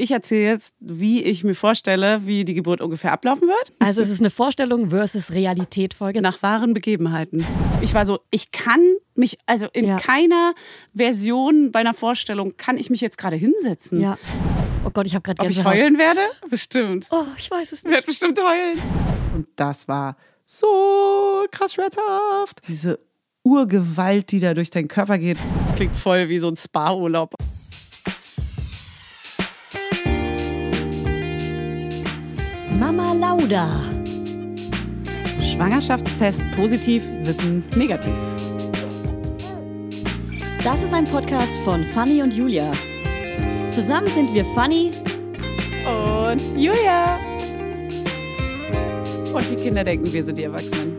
ich erzähle jetzt, wie ich mir vorstelle, wie die Geburt ungefähr ablaufen wird. Also es ist eine Vorstellung versus Realität-Folge. Nach wahren Begebenheiten. Ich war so, ich kann mich, also in Ja. keiner Version bei einer Vorstellung kann ich mich jetzt gerade hinsetzen. Ja. Oh Gott, ich habe gerade Ob ich heulen werde? Bestimmt. Oh, ich weiß es Ich nicht. werde bestimmt heulen. Und das war so krass schmerzhaft. Diese Urgewalt, die da durch deinen Körper geht, klingt voll wie so ein Spa-Urlaub. Lauda. Schwangerschaftstest positiv, Wissen negativ. Das ist ein Podcast von Fanny und Julia. Zusammen sind wir Fanny. Und Julia. Und die Kinder denken, wir sind die Erwachsenen.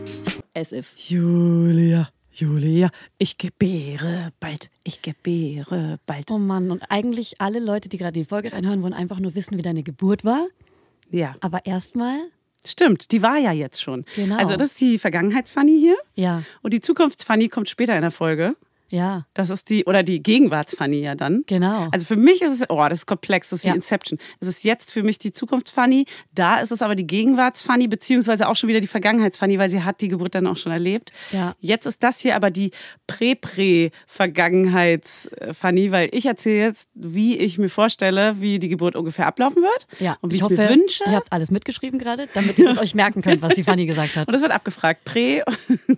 As if. Julia, Julia, ich gebäre bald, ich gebäre bald. Oh Mann, und eigentlich alle Leute, die gerade die Folge reinhören, wollen einfach nur wissen, wie deine Geburt war. Ja, Aber erstmal, stimmt, die war ja jetzt schon. Genau. Also das ist die Vergangenheitsfanny hier. ja, Und die Zukunftsfanny kommt später in der Folge. Ja, Das ist die, oder die Gegenwartsfanny ja dann. genau. Also für mich ist es, oh, das ist komplex, das ist wie Ja. Inception. Es ist jetzt für mich die Zukunftsfanny, da ist es aber die Gegenwartsfanny, beziehungsweise auch schon wieder die Vergangenheitsfanny, weil sie hat die Geburt dann auch schon erlebt. Ja. Jetzt ist das hier aber die Prä-Prä-Vergangenheitsfanny, weil ich erzähle jetzt, wie ich mir vorstelle, wie die Geburt ungefähr ablaufen wird ja, und wie ich ich hoffe, mir wünsche. ihr habt alles mitgeschrieben gerade, damit ihr es euch merken könnt, was die Fanny gesagt hat. Und das wird abgefragt. Prä.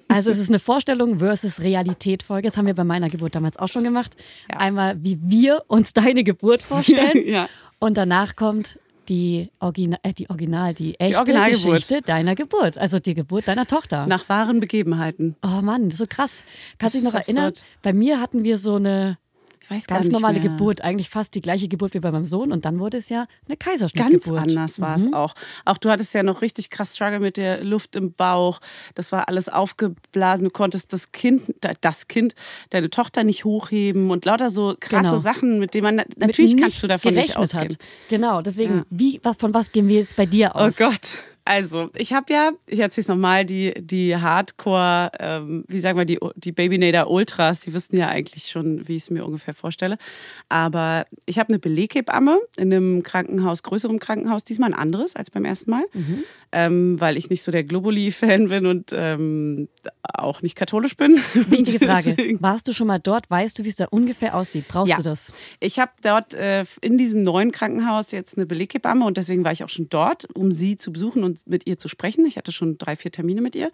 Also es ist eine Vorstellung versus Realität-Folge. Das haben wir bei meiner Geburt damals auch schon gemacht. Ja. Einmal, wie wir uns deine Geburt vorstellen. Ja. Und danach kommt die, Origina äh, die Original, die echte Originalgeburt. Geschichte deiner Geburt. Also die Geburt deiner Tochter. Nach wahren Begebenheiten. oh Mann, so krass. Kannst du dich noch erinnern? Bei mir hatten wir so eine Ich weiß gar ganz normale mehr. Geburt. Eigentlich fast die gleiche Geburt wie bei meinem Sohn. Und dann wurde es ja eine Ganz Kaiserschnittgeburt. anders war es auch. Auch du hattest ja noch richtig krass Struggle mit der Luft im Bauch. Das war alles aufgeblasen. Du konntest das Kind, das Kind, deine Tochter nicht hochheben und lauter so krasse Genau. Sachen, mit denen man natürlich kannst du davon nicht ausgehen. hat. Genau, deswegen, Ja. wie, von was gehen wir jetzt bei dir Oh aus? Gott. Also, ich habe ja, ich erzähle es nochmal, die, die Hardcore, ähm, wie sagen wir, die, die Babynader Ultras, die wissen ja eigentlich schon, wie ich es mir ungefähr vorstelle. Aber ich habe eine Beleghebamme in einem Krankenhaus, größerem Krankenhaus, diesmal ein anderes als beim ersten Mal, ähm, weil ich nicht so der Globuli-Fan bin und ähm, auch nicht katholisch bin. Wichtige Frage. Warst du schon mal dort? Weißt du, wie es da ungefähr aussieht? Brauchst Ja. du das? Ich habe dort äh, in diesem neuen Krankenhaus jetzt eine Beleghebamme und deswegen war ich auch schon dort, um sie zu besuchen und mit ihr zu sprechen. Ich hatte schon drei, vier Termine mit ihr,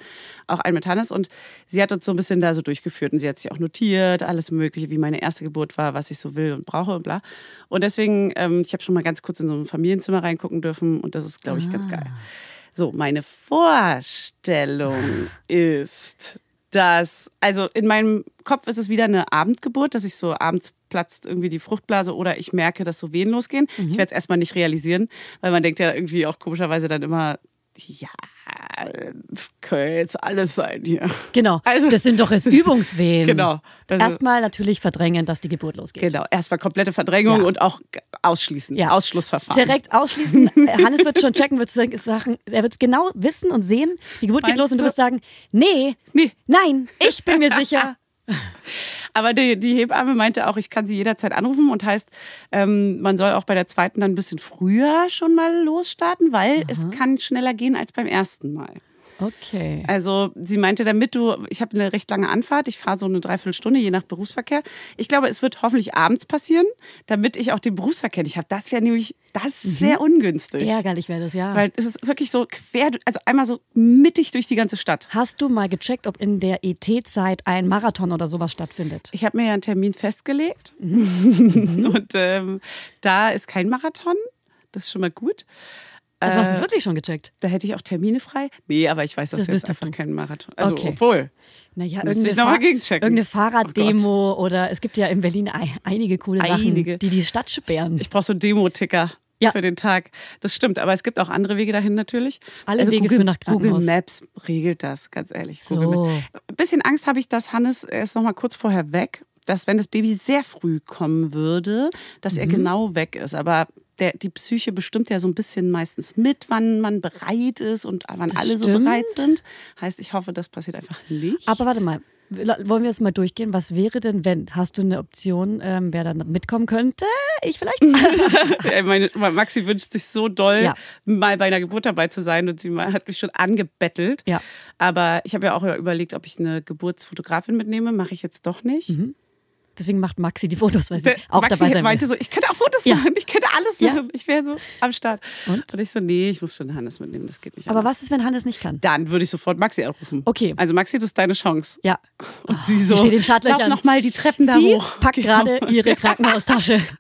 auch einen mit Hannes und sie hat uns so ein bisschen da so durchgeführt und sie hat sich auch notiert, alles Mögliche, wie meine erste Geburt war, was ich so will und brauche und bla. Und deswegen, ähm, ich habe schon mal ganz kurz in so ein Familienzimmer reingucken dürfen und das ist, glaube ich, ganz geil. So, meine Vorstellung ist, dass, also in meinem Kopf ist es wieder eine Abendgeburt, dass ich so abends platzt irgendwie die Fruchtblase oder ich merke, dass so Wehen losgehen. Ich werde es erstmal nicht realisieren, weil man denkt ja irgendwie auch komischerweise dann immer, ja, könnte jetzt alles sein hier. Genau. Also- das sind doch jetzt Übungswehen. Genau. Erstmal natürlich verdrängen, dass die Geburt losgeht. Genau, erstmal komplette Verdrängung Ja. und auch ausschließen, Ja. Ausschlussverfahren. Direkt ausschließen. Hannes wird schon checken, wird sagen, er wird genau wissen und sehen, die Geburt geht Meinst los und du du? wirst sagen, nee, Nee. nein, ich bin mir sicher. Aber die, die Hebamme meinte auch, ich kann sie jederzeit anrufen und heißt, ähm, man soll auch bei der zweiten dann ein bisschen früher schon mal losstarten, weil es kann schneller gehen als beim ersten Mal. Okay. Also sie meinte, damit du, ich habe eine recht lange Anfahrt, ich fahre so eine Dreiviertelstunde, je nach Berufsverkehr. Ich glaube, es wird hoffentlich abends passieren, damit ich auch den Berufsverkehr nicht habe. Das wäre nämlich, das wäre ungünstig. Ärgerlich wäre das, ja. Weil es ist wirklich so quer, also einmal so mittig durch die ganze Stadt. Hast du mal gecheckt, ob in der ET-Zeit ein Marathon oder sowas stattfindet? Ich habe mir ja einen Termin festgelegt Mhm. und ähm, da ist kein Marathon. Das ist schon mal gut. Also hast du es Äh, wirklich schon gecheckt? Da hätte ich auch Termine frei. Nee, aber ich weiß, das, Das ist wüsstest einfach du. kein Marathon. Also, Okay. obwohl. Naja, irgendeine, Fahr- gegenchecken. irgendeine Oh Fahrraddemo oder es gibt ja in Berlin ei- einige coole Einige. Sachen, die die Stadt sperren. Ich brauche so Demo-Ticker Ja. für den Tag. Das stimmt, aber es gibt auch andere Wege dahin natürlich. Also Alle Wege Google, führen nach Google Krankenhaus. Maps regelt das, ganz ehrlich. So. Google. Ein bisschen Angst habe ich, dass Hannes, er ist noch mal kurz vorher weg, dass wenn das Baby sehr früh kommen würde, dass Mhm. er genau weg ist. Aber der, die Psyche bestimmt ja so ein bisschen meistens mit, wann man bereit ist und wann Das alle so bereit sind. Heißt, ich hoffe, das passiert einfach nicht. Aber warte mal, wollen wir es mal durchgehen? Was wäre denn, wenn? Hast du eine Option, ähm, wer dann mitkommen könnte? Ich vielleicht? Ey, meine, Maxi wünscht sich so doll, ja. mal bei einer Geburt dabei zu sein und sie hat mich schon angebettelt. Ja. Aber ich habe ja auch überlegt, ob ich eine Geburtsfotografin mitnehme. Mache ich jetzt doch nicht. Mhm. Deswegen macht Maxi die Fotos, weil sie auch Maxi dabei sein meinte will. so, ich könnte auch Fotos ja. machen, ich könnte alles machen. Ja. Ich wäre so am Start. Und? Und ich so, nee, ich muss schon Hannes mitnehmen, das geht nicht Aber anders. was ist, wenn Hannes nicht kann? Dann würde ich sofort Maxi anrufen. Okay. Also Maxi, das ist deine Chance. Ja. Und oh, sie so, steht den lauf noch mal die Treppen da sie hoch. packt gerade ihre Krankenhaustasche.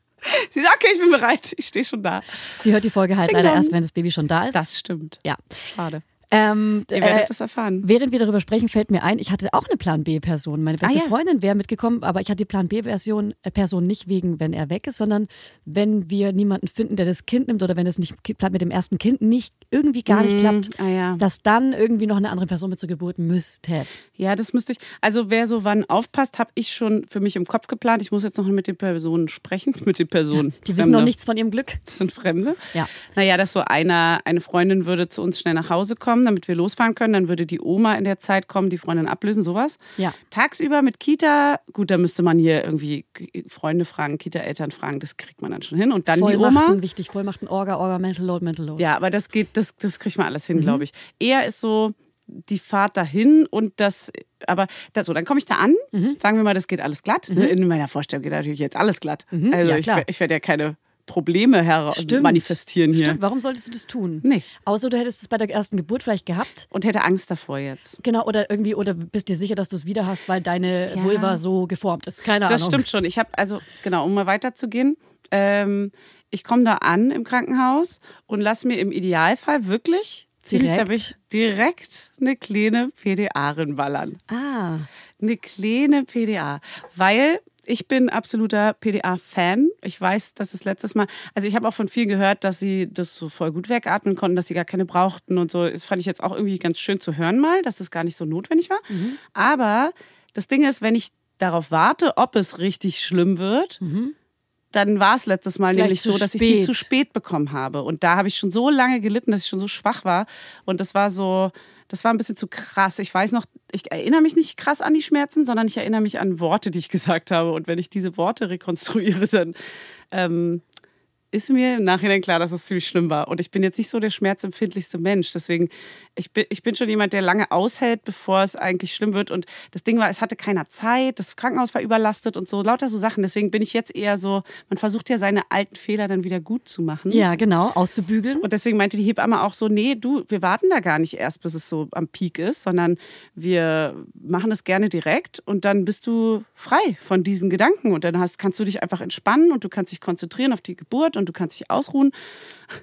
Sie sagt, okay, ich bin bereit, ich stehe schon da. Sie hört die Folge halt Ding leider dong. erst, wenn das Baby schon da ist. Das stimmt. Ja. Schade. Ähm, Ihr werdet äh, das erfahren. Während wir darüber sprechen, fällt mir ein, ich hatte auch eine Plan B-Person. Meine beste Ah, ja. Freundin wäre mitgekommen, aber ich hatte die Plan B-Version äh, Person nicht wegen, wenn er weg ist, sondern wenn wir niemanden finden, der das Kind nimmt oder wenn es nicht mit dem ersten Kind, nicht irgendwie gar nicht Mm, klappt, ah, ja. dass dann irgendwie noch eine andere Person mit zur Geburt müsste. Ja, das müsste ich. Also wer so wann aufpasst, habe ich schon für mich im Kopf geplant. Ich muss jetzt noch mit den Personen sprechen, mit den Personen. Die wissen noch nichts von ihrem Glück. Das sind Fremde. Ja. Naja, dass so einer, eine Freundin würde zu uns schnell nach Hause kommen, damit wir losfahren können. Dann würde die Oma in der Zeit kommen, die Freundin ablösen, sowas. Ja. Tagsüber mit Kita, gut, da müsste man hier irgendwie Freunde fragen, Kita-Eltern fragen, das kriegt man dann schon hin. Und dann die Oma. Wichtig, Vollmachten, Orga, Orga, Mental Load, Mental Load. Ja, aber das geht, das, das kriegt man alles hin, Mhm. glaube ich. Eher ist so die Fahrt dahin und das, aber das, so, dann komme ich da an, Mhm. sagen wir mal, das geht alles glatt. Ne? In meiner Vorstellung geht natürlich jetzt alles glatt. Also Mhm. ja, ich, ich werde ja keine Probleme her manifestieren hier. Stimmt, warum solltest du das tun? Nee. Außer du hättest es bei der ersten Geburt vielleicht gehabt. Und hätte Angst davor jetzt. Genau, oder irgendwie, oder bist dir sicher, dass du es wieder hast, weil deine Ja. Vulva so geformt ist. Keine Das Ahnung. stimmt schon. Ich habe, also genau, um mal weiterzugehen, ähm, ich komme da an im Krankenhaus und lass mir im Idealfall wirklich ziemlich Direkt? direkt eine kleine PDA rinballern. Ah, Eine kleine PDA. Weil ich bin absoluter PDA-Fan. Ich weiß, dass es letztes Mal, also ich habe auch von vielen gehört, dass sie das so voll gut wegatmen konnten, dass sie gar keine brauchten und so. Das fand ich jetzt auch irgendwie ganz schön zu hören mal, dass das gar nicht so notwendig war. Aber das Ding ist, wenn ich darauf warte, ob es richtig schlimm wird, dann war es letztes Mal Vielleicht nämlich so, dass ich die zu spät bekommen habe. Und da habe ich schon so lange gelitten, dass ich schon so schwach war. Und das war so, das war ein bisschen zu krass. Ich weiß noch, ich erinnere mich nicht krass an die Schmerzen, sondern ich erinnere mich an Worte, die ich gesagt habe. Und wenn ich diese Worte rekonstruiere, dann ähm, ist mir im Nachhinein klar, dass es ziemlich schlimm war. Und ich bin jetzt nicht so der schmerzempfindlichste Mensch. Deswegen, ich bin, ich bin schon jemand, der lange aushält, bevor es eigentlich schlimm wird. Und das Ding war, es hatte keiner Zeit, das Krankenhaus war überlastet und so, lauter so Sachen. Deswegen bin ich jetzt eher so, man versucht ja seine alten Fehler dann wieder gut zu machen. ja, genau, auszubügeln. Und deswegen meinte die Hebamme auch so, nee, du, wir warten da gar nicht erst, bis es so am Peak ist, sondern wir machen es gerne direkt und dann bist du frei von diesen Gedanken und dann hast, kannst du dich einfach entspannen und du kannst dich konzentrieren auf die Geburt und du kannst dich ausruhen.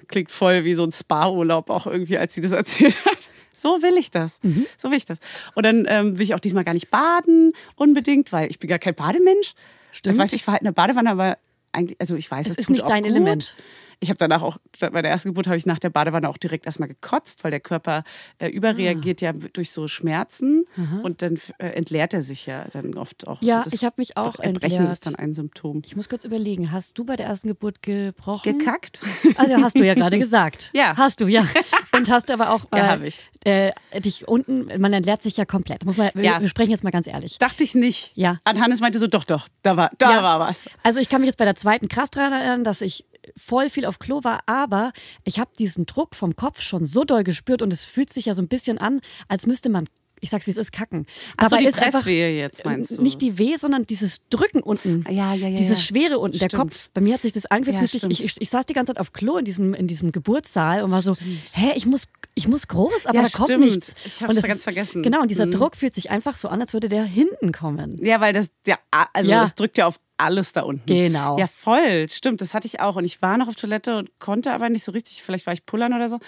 Klingt voll wie so ein Spa-Urlaub auch irgendwie, als sie das erzählt hat. So will ich das. Mhm. So will ich das. Und dann ähm, will ich auch diesmal gar nicht baden, unbedingt, weil ich bin gar kein Bademensch. Stimmt. Das weiß ich, ich war halt in der Badewanne, aber eigentlich, also ich weiß, Es es ist nicht dein gut. Element. Ich habe danach auch, bei der ersten Geburt habe ich nach der Badewanne auch direkt erstmal gekotzt, weil der Körper äh, überreagiert ja durch so Schmerzen und dann äh, entleert er sich ja dann oft auch. Ja, ich habe mich auch Erbrechen entleert. ist dann ein Symptom. Ich muss kurz überlegen, hast du bei der ersten Geburt gebrochen? Gekackt? Also hast du ja gerade gesagt. Ja. Hast du, ja. Und hast du aber auch Ja, äh, hab ich. Äh, dich unten, man entleert sich ja komplett. Muss man, wir, Ja. wir sprechen jetzt mal ganz ehrlich. Dachte ich nicht. Ja. Und Hannes meinte so, doch, doch, da war, da Ja. war was. Also ich kann mich jetzt bei der zweiten krass daran erinnern, dass ich voll viel auf Klo war, aber ich habe diesen Druck vom Kopf schon so doll gespürt und es fühlt sich ja so ein bisschen an, als müsste man, ich sag's wie es ist, kacken. Ach so, Aber die ist einfach, jetzt, meinst du? Nicht die Weh, sondern dieses Drücken unten. Ja, ja, ja, Dieses ja. Schwere unten, der Stimmt. Kopf. Bei mir hat sich das angefühlt, Ja, ich, stimmt. ich, ich saß die ganze Zeit auf Klo in diesem, in diesem Geburtssaal und war so, hä, ich muss, ich muss groß, aber Ja, da kommt stimmt. nichts. Ich hab's Und das ganz vergessen. Genau, und dieser Mhm. Druck fühlt sich einfach so an, als würde der hinten kommen. Ja, weil das, ja, also das drückt ja auf alles da unten. Genau. Ja, voll. Stimmt, das hatte ich auch. Und ich war noch auf Toilette und konnte aber nicht so richtig. Vielleicht war ich pullern oder so.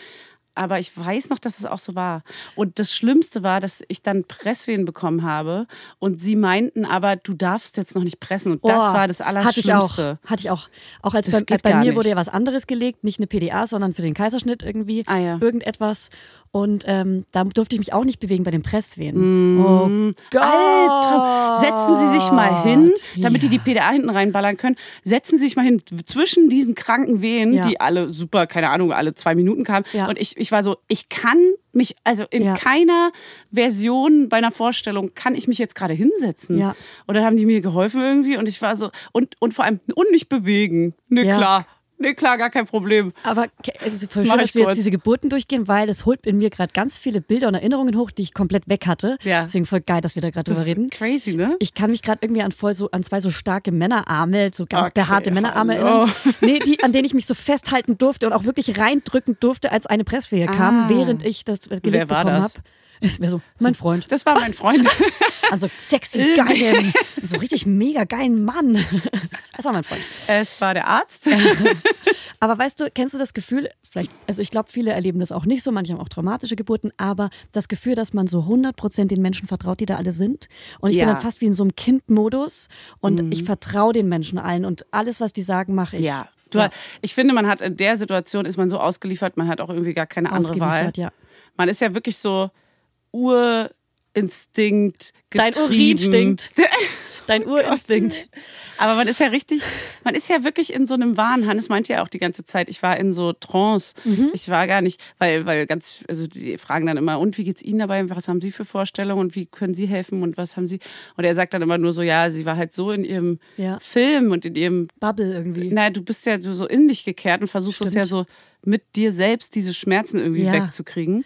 Aber ich weiß noch, dass es auch so war. Und das Schlimmste war, dass ich dann Presswehen bekommen habe. Und sie meinten aber, du darfst jetzt noch nicht pressen. Und das Oh, war das Hatte ich auch. Allerschlimmste. Hatte ich auch. Auch als Das bei, bei mir nicht. wurde ja was anderes gelegt, nicht eine PDA, sondern für den Kaiserschnitt irgendwie Ah, ja. irgendetwas. Und ähm, da durfte ich mich auch nicht bewegen bei den Presswehen. Oh Gott. Albtraum. Setzen Sie sich mal hin, damit die Ja. die PDA hinten reinballern können. Setzen Sie sich mal hin zwischen diesen kranken Wehen, Ja. die alle super, keine Ahnung, alle zwei Minuten kamen. Ja. Und ich, ich war so, ich kann mich, also in Ja. keiner Version bei einer Vorstellung kann ich mich jetzt gerade hinsetzen. Ja. Und dann haben die mir geholfen irgendwie und ich war so, und, und vor allem, und nicht bewegen. Ne, Ja. klar. Ne, klar, gar kein Problem. Aber es ist voll schön, dass wir kurz. jetzt diese Geburten durchgehen, weil das holt in mir gerade ganz viele Bilder und Erinnerungen hoch, die ich komplett weg hatte. Ja. Deswegen voll geil, dass wir da gerade drüber reden. crazy, ne? Ich kann mich gerade irgendwie an voll so an zwei so starke Männerarme, so ganz Okay, behaarte Männerarme hallo. erinnern. Nee, die, an denen ich mich so festhalten durfte und auch wirklich reindrücken durfte, als eine Pressfehe kam, Ah. während ich das gelegt Wer war bekommen das? habe. Es wäre so, mein Freund. Das war mein Freund. Also sexy, geilen, so richtig mega geilen Mann. Das war mein Freund. es war der Arzt. Aber weißt du, kennst du das Gefühl, vielleicht, also ich glaube, viele erleben das auch nicht so, manche haben auch traumatische Geburten, aber das Gefühl, dass man so 100% den Menschen vertraut, die da alle sind. Und ich Ja. bin dann fast wie in so einem Kindmodus und ich vertraue den Menschen allen und alles, was die sagen, mache ich. Ja. Du, Ich finde, man hat in der Situation ist man so ausgeliefert, man hat auch irgendwie gar keine andere Wahl. Ja. Man ist ja wirklich so Urinstinkt Dein getrieben. Urinstinkt. Dein Urinstinkt. Aber man ist ja richtig, man ist ja wirklich in so einem Wahn. Hannes meinte ja auch die ganze Zeit, ich war in so Trance. Mhm. Ich war gar nicht, weil, weil ganz, also die fragen dann immer, und wie geht's Ihnen dabei? Was haben Sie für Vorstellungen und wie können Sie helfen und was haben Sie? Und er sagt dann immer nur so, ja, sie war halt so in ihrem Ja. Film und in ihrem Bubble irgendwie. naja, du bist ja so in dich gekehrt und versuchst es ja so mit dir selbst diese Schmerzen irgendwie Ja. wegzukriegen.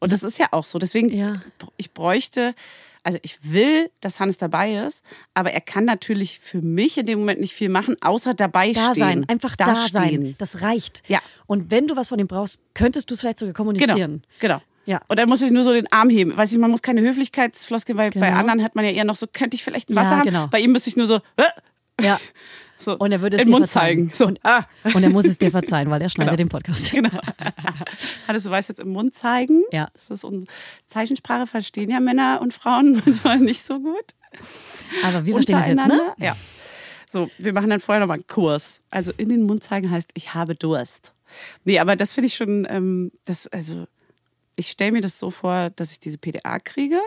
Und das ist ja auch so. Deswegen, Ja. ich bräuchte, also ich will, dass Hannes dabei ist, aber er kann natürlich für mich in dem Moment nicht viel machen, außer dabei da stehen. sein, einfach da, sein. stehen. Das reicht. Ja. Und wenn du was von dem brauchst, könntest du es vielleicht sogar Genau, kommunizieren. genau. Ja. Und dann muss ich nur so den Arm heben. Weiß ich, man muss keine Höflichkeitsfloskeln, weil bei Genau. anderen hat man ja eher noch so, könnte ich vielleicht ein Ja, Wasser haben? genau. Bei ihm müsste ich nur so, äh, Ja. so Und er würde es dir Mund verzeihen. zeigen. So, Und- ah. Und er muss es dir verzeihen, weil er schneidet Genau. den Podcast. Genau. Hannes, du weißt jetzt im Mund zeigen. Ja. Das ist unsere Zeichensprache, verstehen ja Männer und Frauen manchmal nicht so gut. Aber wir verstehen es jetzt, ne? Ja. So, wir machen dann vorher nochmal einen Kurs. Also in den Mund zeigen heißt, ich habe Durst. Nee, aber das finde ich schon, ähm, das, also ich stelle mir das so vor, dass ich diese PDA kriege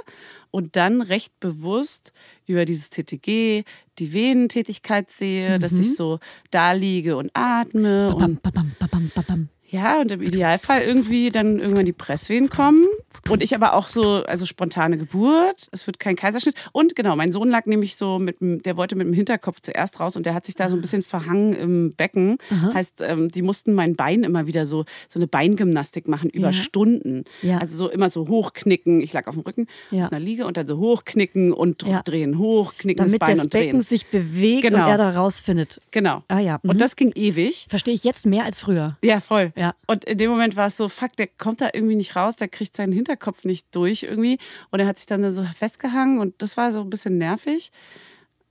und dann recht bewusst über dieses TTG die Venentätigkeit sehe, dass ich so da liege und atme und Babam, babam, babam, babam. ja, und im Idealfall irgendwie dann irgendwann die Presswehen kommen. Und ich aber auch so, also spontane Geburt. Es wird kein Kaiserschnitt. Und genau, mein Sohn lag nämlich so mit dem, der wollte mit dem Hinterkopf zuerst raus und der hat sich da so ein bisschen verhangen im Becken. Heißt, ähm, die mussten mein Bein immer wieder so, so eine Beingymnastik machen über Ja. Stunden. Ja. Also so immer so hochknicken. Ich lag auf dem Rücken, Ja. auf einer Liege und dann so hochknicken und drehen, hochknicken Damit das Bein das und Becken drehen. sich bewegt Genau. und er da rausfindet. Genau. Ah ja, mhm. Und das ging ewig. Verstehe ich jetzt mehr als früher. Ja, voll. Ja. Und in dem Moment war es so, fuck, der kommt da irgendwie nicht raus, der kriegt seinen Hinterkopf nicht durch irgendwie. Und er hat sich dann so festgehangen und das war so ein bisschen nervig.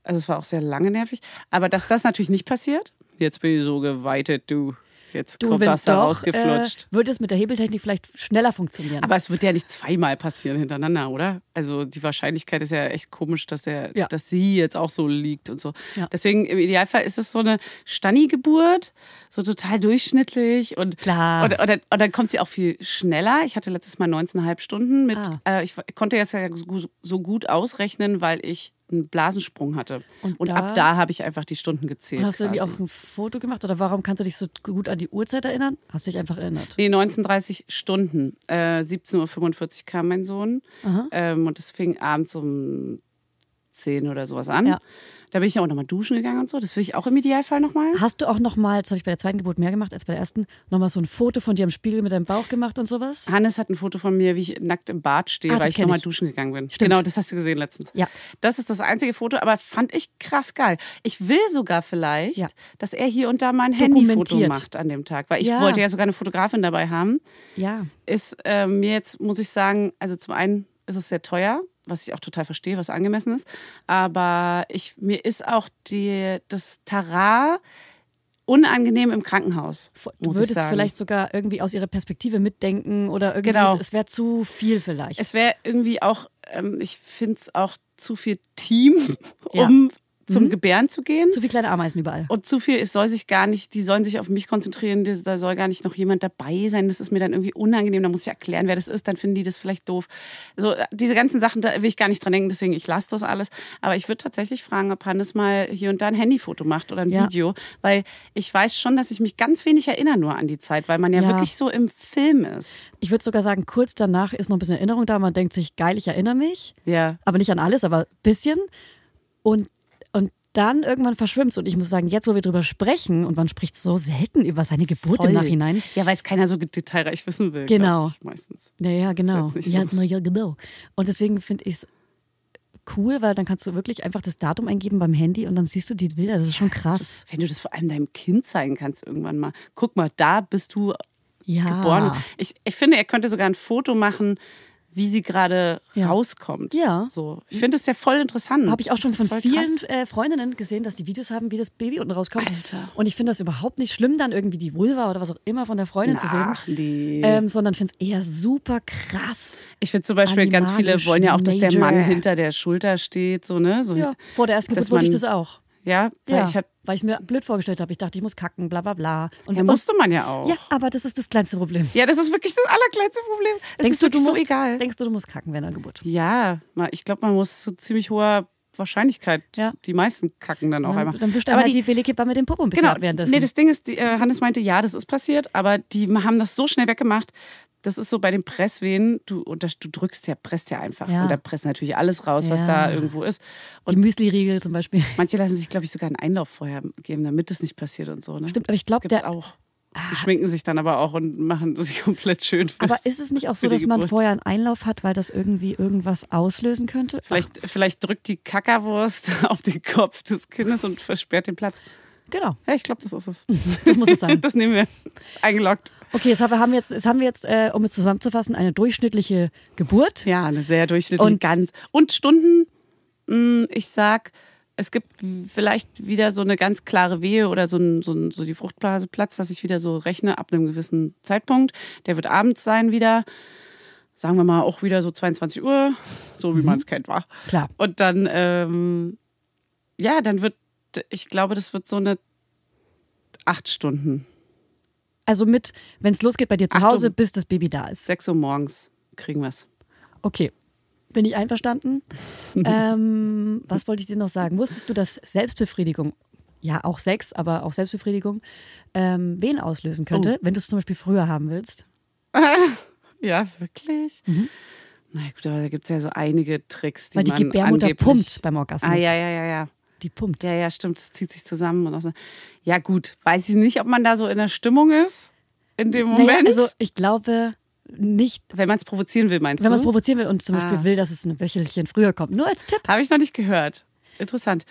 Also es war auch sehr lange nervig. Aber dass das natürlich nicht passiert, jetzt bin ich so geweitet, du. Jetzt Du, kommt da doch, rausgeflutscht. Äh, würde es mit der Hebeltechnik vielleicht schneller funktionieren. Aber es wird ja nicht zweimal passieren hintereinander, oder? Also die Wahrscheinlichkeit ist ja echt komisch, dass, der, Ja. dass sie jetzt auch so liegt und so. Ja. Deswegen im Idealfall ist es so eine Stanni-Geburt, so total durchschnittlich und Klar. Und, und, dann, und dann kommt sie auch viel schneller. Ich hatte letztes Mal 19,5 Stunden mit. Ah. Äh, ich konnte jetzt ja so- so gut ausrechnen, weil ich einen Blasensprung hatte. Und, Und da- ab da habe ich einfach die Stunden gezählt. und hast du irgendwie auch ein Foto gemacht oder warum kannst du dich so gut an die Uhrzeit erinnern? Hast du dich einfach erinnert? Nee, 19.30 Stunden. Äh, 17.45 Uhr kam mein Sohn. Ähm, und es fing abends um 10 oder sowas an. Ja. Da bin ich ja auch nochmal duschen gegangen und so. Das will ich auch im Idealfall nochmal. Hast du auch nochmal, das habe ich bei der zweiten Geburt mehr gemacht als bei der ersten, nochmal so ein Foto von dir am Spiegel mit deinem Bauch gemacht und sowas? Hannes hat ein Foto von mir, wie ich nackt im Bad stehe, Ah, weil ich nochmal duschen gegangen bin. Stimmt. Genau, das hast du gesehen letztens. Ja. Das ist das einzige Foto, aber fand ich krass geil. Ich will sogar vielleicht, Ja. dass er hier und da mal ein Handyfoto macht an dem Tag, weil ich Ja. wollte ja sogar eine Fotografin dabei haben. Ja. Ist äh, mir jetzt, muss ich sagen, also zum einen ist es sehr teuer, was ich auch total verstehe, was angemessen ist. Aber ich, mir ist auch die, das Tara unangenehm im Krankenhaus. Du würdest vielleicht sogar irgendwie aus ihrer Perspektive mitdenken oder irgendwie, Genau. es wäre zu viel vielleicht. Es wäre irgendwie auch, ähm, ich finde es auch zu viel Team, Ja. Um zum Gebären zu gehen. Zu viele kleine Ameisen überall. Und zu viel, es soll sich gar nicht, die sollen sich auf mich konzentrieren, da soll gar nicht noch jemand dabei sein. Das ist mir dann irgendwie unangenehm, da muss ich erklären, wer das ist, dann finden die das vielleicht doof. So, äh, diese ganzen Sachen, da will ich gar nicht dran denken, deswegen ich lasse das alles. Aber ich würde tatsächlich fragen, ob Hannes mal hier und da ein Handyfoto macht oder ein Ja. Video, weil ich weiß schon, dass ich mich ganz wenig erinnere nur an die Zeit, weil man ja, Ja. wirklich so im Film ist. Ich würde sogar sagen, kurz danach ist noch ein bisschen Erinnerung da. Man denkt sich, geil, ich erinnere mich. Ja. aber nicht an alles, aber ein bisschen. Und dann irgendwann verschwimmt Und ich muss sagen, jetzt, wo wir drüber sprechen, und man spricht so selten über seine Geburt Voll. im Nachhinein. Ja, weil es keiner so detailreich wissen will. Genau. Ich, meistens. Naja, genau. Ja, na ja, genau. Und deswegen finde ich es cool, weil dann kannst du wirklich einfach das Datum eingeben beim Handy und dann siehst du die Bilder. Das ist schon krass. Wenn du das vor allem deinem Kind zeigen kannst irgendwann mal. Guck mal, da bist du Ja. geboren. Ich, ich finde, er könnte sogar ein Foto machen, wie sie gerade Ja. rauskommt. Ja. So. Ich finde es ja voll interessant. Habe ich auch schon von vielen äh, Freundinnen gesehen, dass die Videos haben, wie das Baby unten rauskommt. Alter. Und ich finde das überhaupt nicht schlimm, dann irgendwie die Vulva oder was auch immer von der Freundin zu sehen. Ach, nee. Ähm, sondern finde es eher super krass. ich finde zum Beispiel, ganz viele wollen ja auch, dass der. Mann hinter der Schulter steht. So, ne? so, Ja, vor der ersten Geburt wollte ich das auch. Ja, weil Ja, ich hab, weil ich mir blöd vorgestellt habe. Ich dachte, ich muss kacken, bla bla bla. Und, ja, musste man ja auch. ja, aber das ist das kleinste Problem. Ja, das ist wirklich das allerkleinste Problem. Es denkst du, du musst, so egal. Denkst du, du musst kacken während der Geburt? Ja, ich glaube, man muss zu ziemlich hoher Wahrscheinlichkeit, Ja. die meisten kacken dann auch Dann, einmal. dann Aber aber die- die Beleghebamme mit dem Popo ein bisschen Genau. währenddessen. Nee, das Ding ist, die, äh, Hannes meinte, ja, das ist passiert, aber die haben das so schnell weggemacht. Das ist so bei den Presswehen, du, und das, du drückst ja, presst ja einfach. Ja. Und da presst natürlich alles raus, was Ja. da irgendwo ist. die Müsli-Riegel zum Beispiel. Manche lassen sich, glaube ich, sogar einen Einlauf vorher geben, damit das nicht passiert und so. Ne? Stimmt, aber ich glaube, der. auch. Die schminken sich dann aber auch und machen sich komplett schön. Aber ist es nicht auch so, dass man vorher einen Einlauf hat, weil das irgendwie irgendwas auslösen könnte? Vielleicht, vielleicht drückt die Kackerwurst auf den Kopf des Kindes und versperrt den Platz. Genau, Ja, ich glaube, das ist es. das muss es sein. Das nehmen wir. Eingeloggt. Okay, jetzt haben wir jetzt, jetzt, haben wir jetzt äh, um es zusammenzufassen, eine durchschnittliche Geburt. Ja, eine sehr durchschnittliche Und- ganz. Und Stunden, mh, ich sag, es gibt vielleicht wieder so eine ganz klare Wehe oder so, ein, so, ein, so die Fruchtblase platzt, dass ich wieder so rechne ab einem gewissen Zeitpunkt. Der wird abends sein wieder. Sagen wir mal auch wieder so 22 Uhr, so wie man es kennt, war. Klar. Und dann, ähm, ja, dann wird, ich glaube, das wird so eine acht Stunden. Also mit, wenn es losgeht bei dir zu Achtung. Hause, bis das Baby da ist. 6 Uhr morgens kriegen wir es. Okay. Bin ich einverstanden? ähm, was wollte ich dir noch sagen? Wusstest du, dass Selbstbefriedigung, ja auch Sex, aber auch Selbstbefriedigung, ähm, wen auslösen könnte, wenn du es zum Beispiel früher haben willst? Ja, wirklich? Na gut, aber da gibt es ja so einige Tricks, die Weil die man Gebärmutter pumpt beim Orgasmus. Ah, ja, ja, ja, ja. Die pumpt. Ja, ja, stimmt. Das zieht sich zusammen. Und auch so. Ja, gut. Weiß ich nicht, ob man da so in der Stimmung ist. In dem Moment. Naja, also ich glaube nicht, wenn man es provozieren will, meinst wenn man es du? provozieren will und zum Beispiel Ah. will, dass es ein Wöchelchen früher kommt. Nur als Tipp. Habe ich noch nicht gehört. Interessant.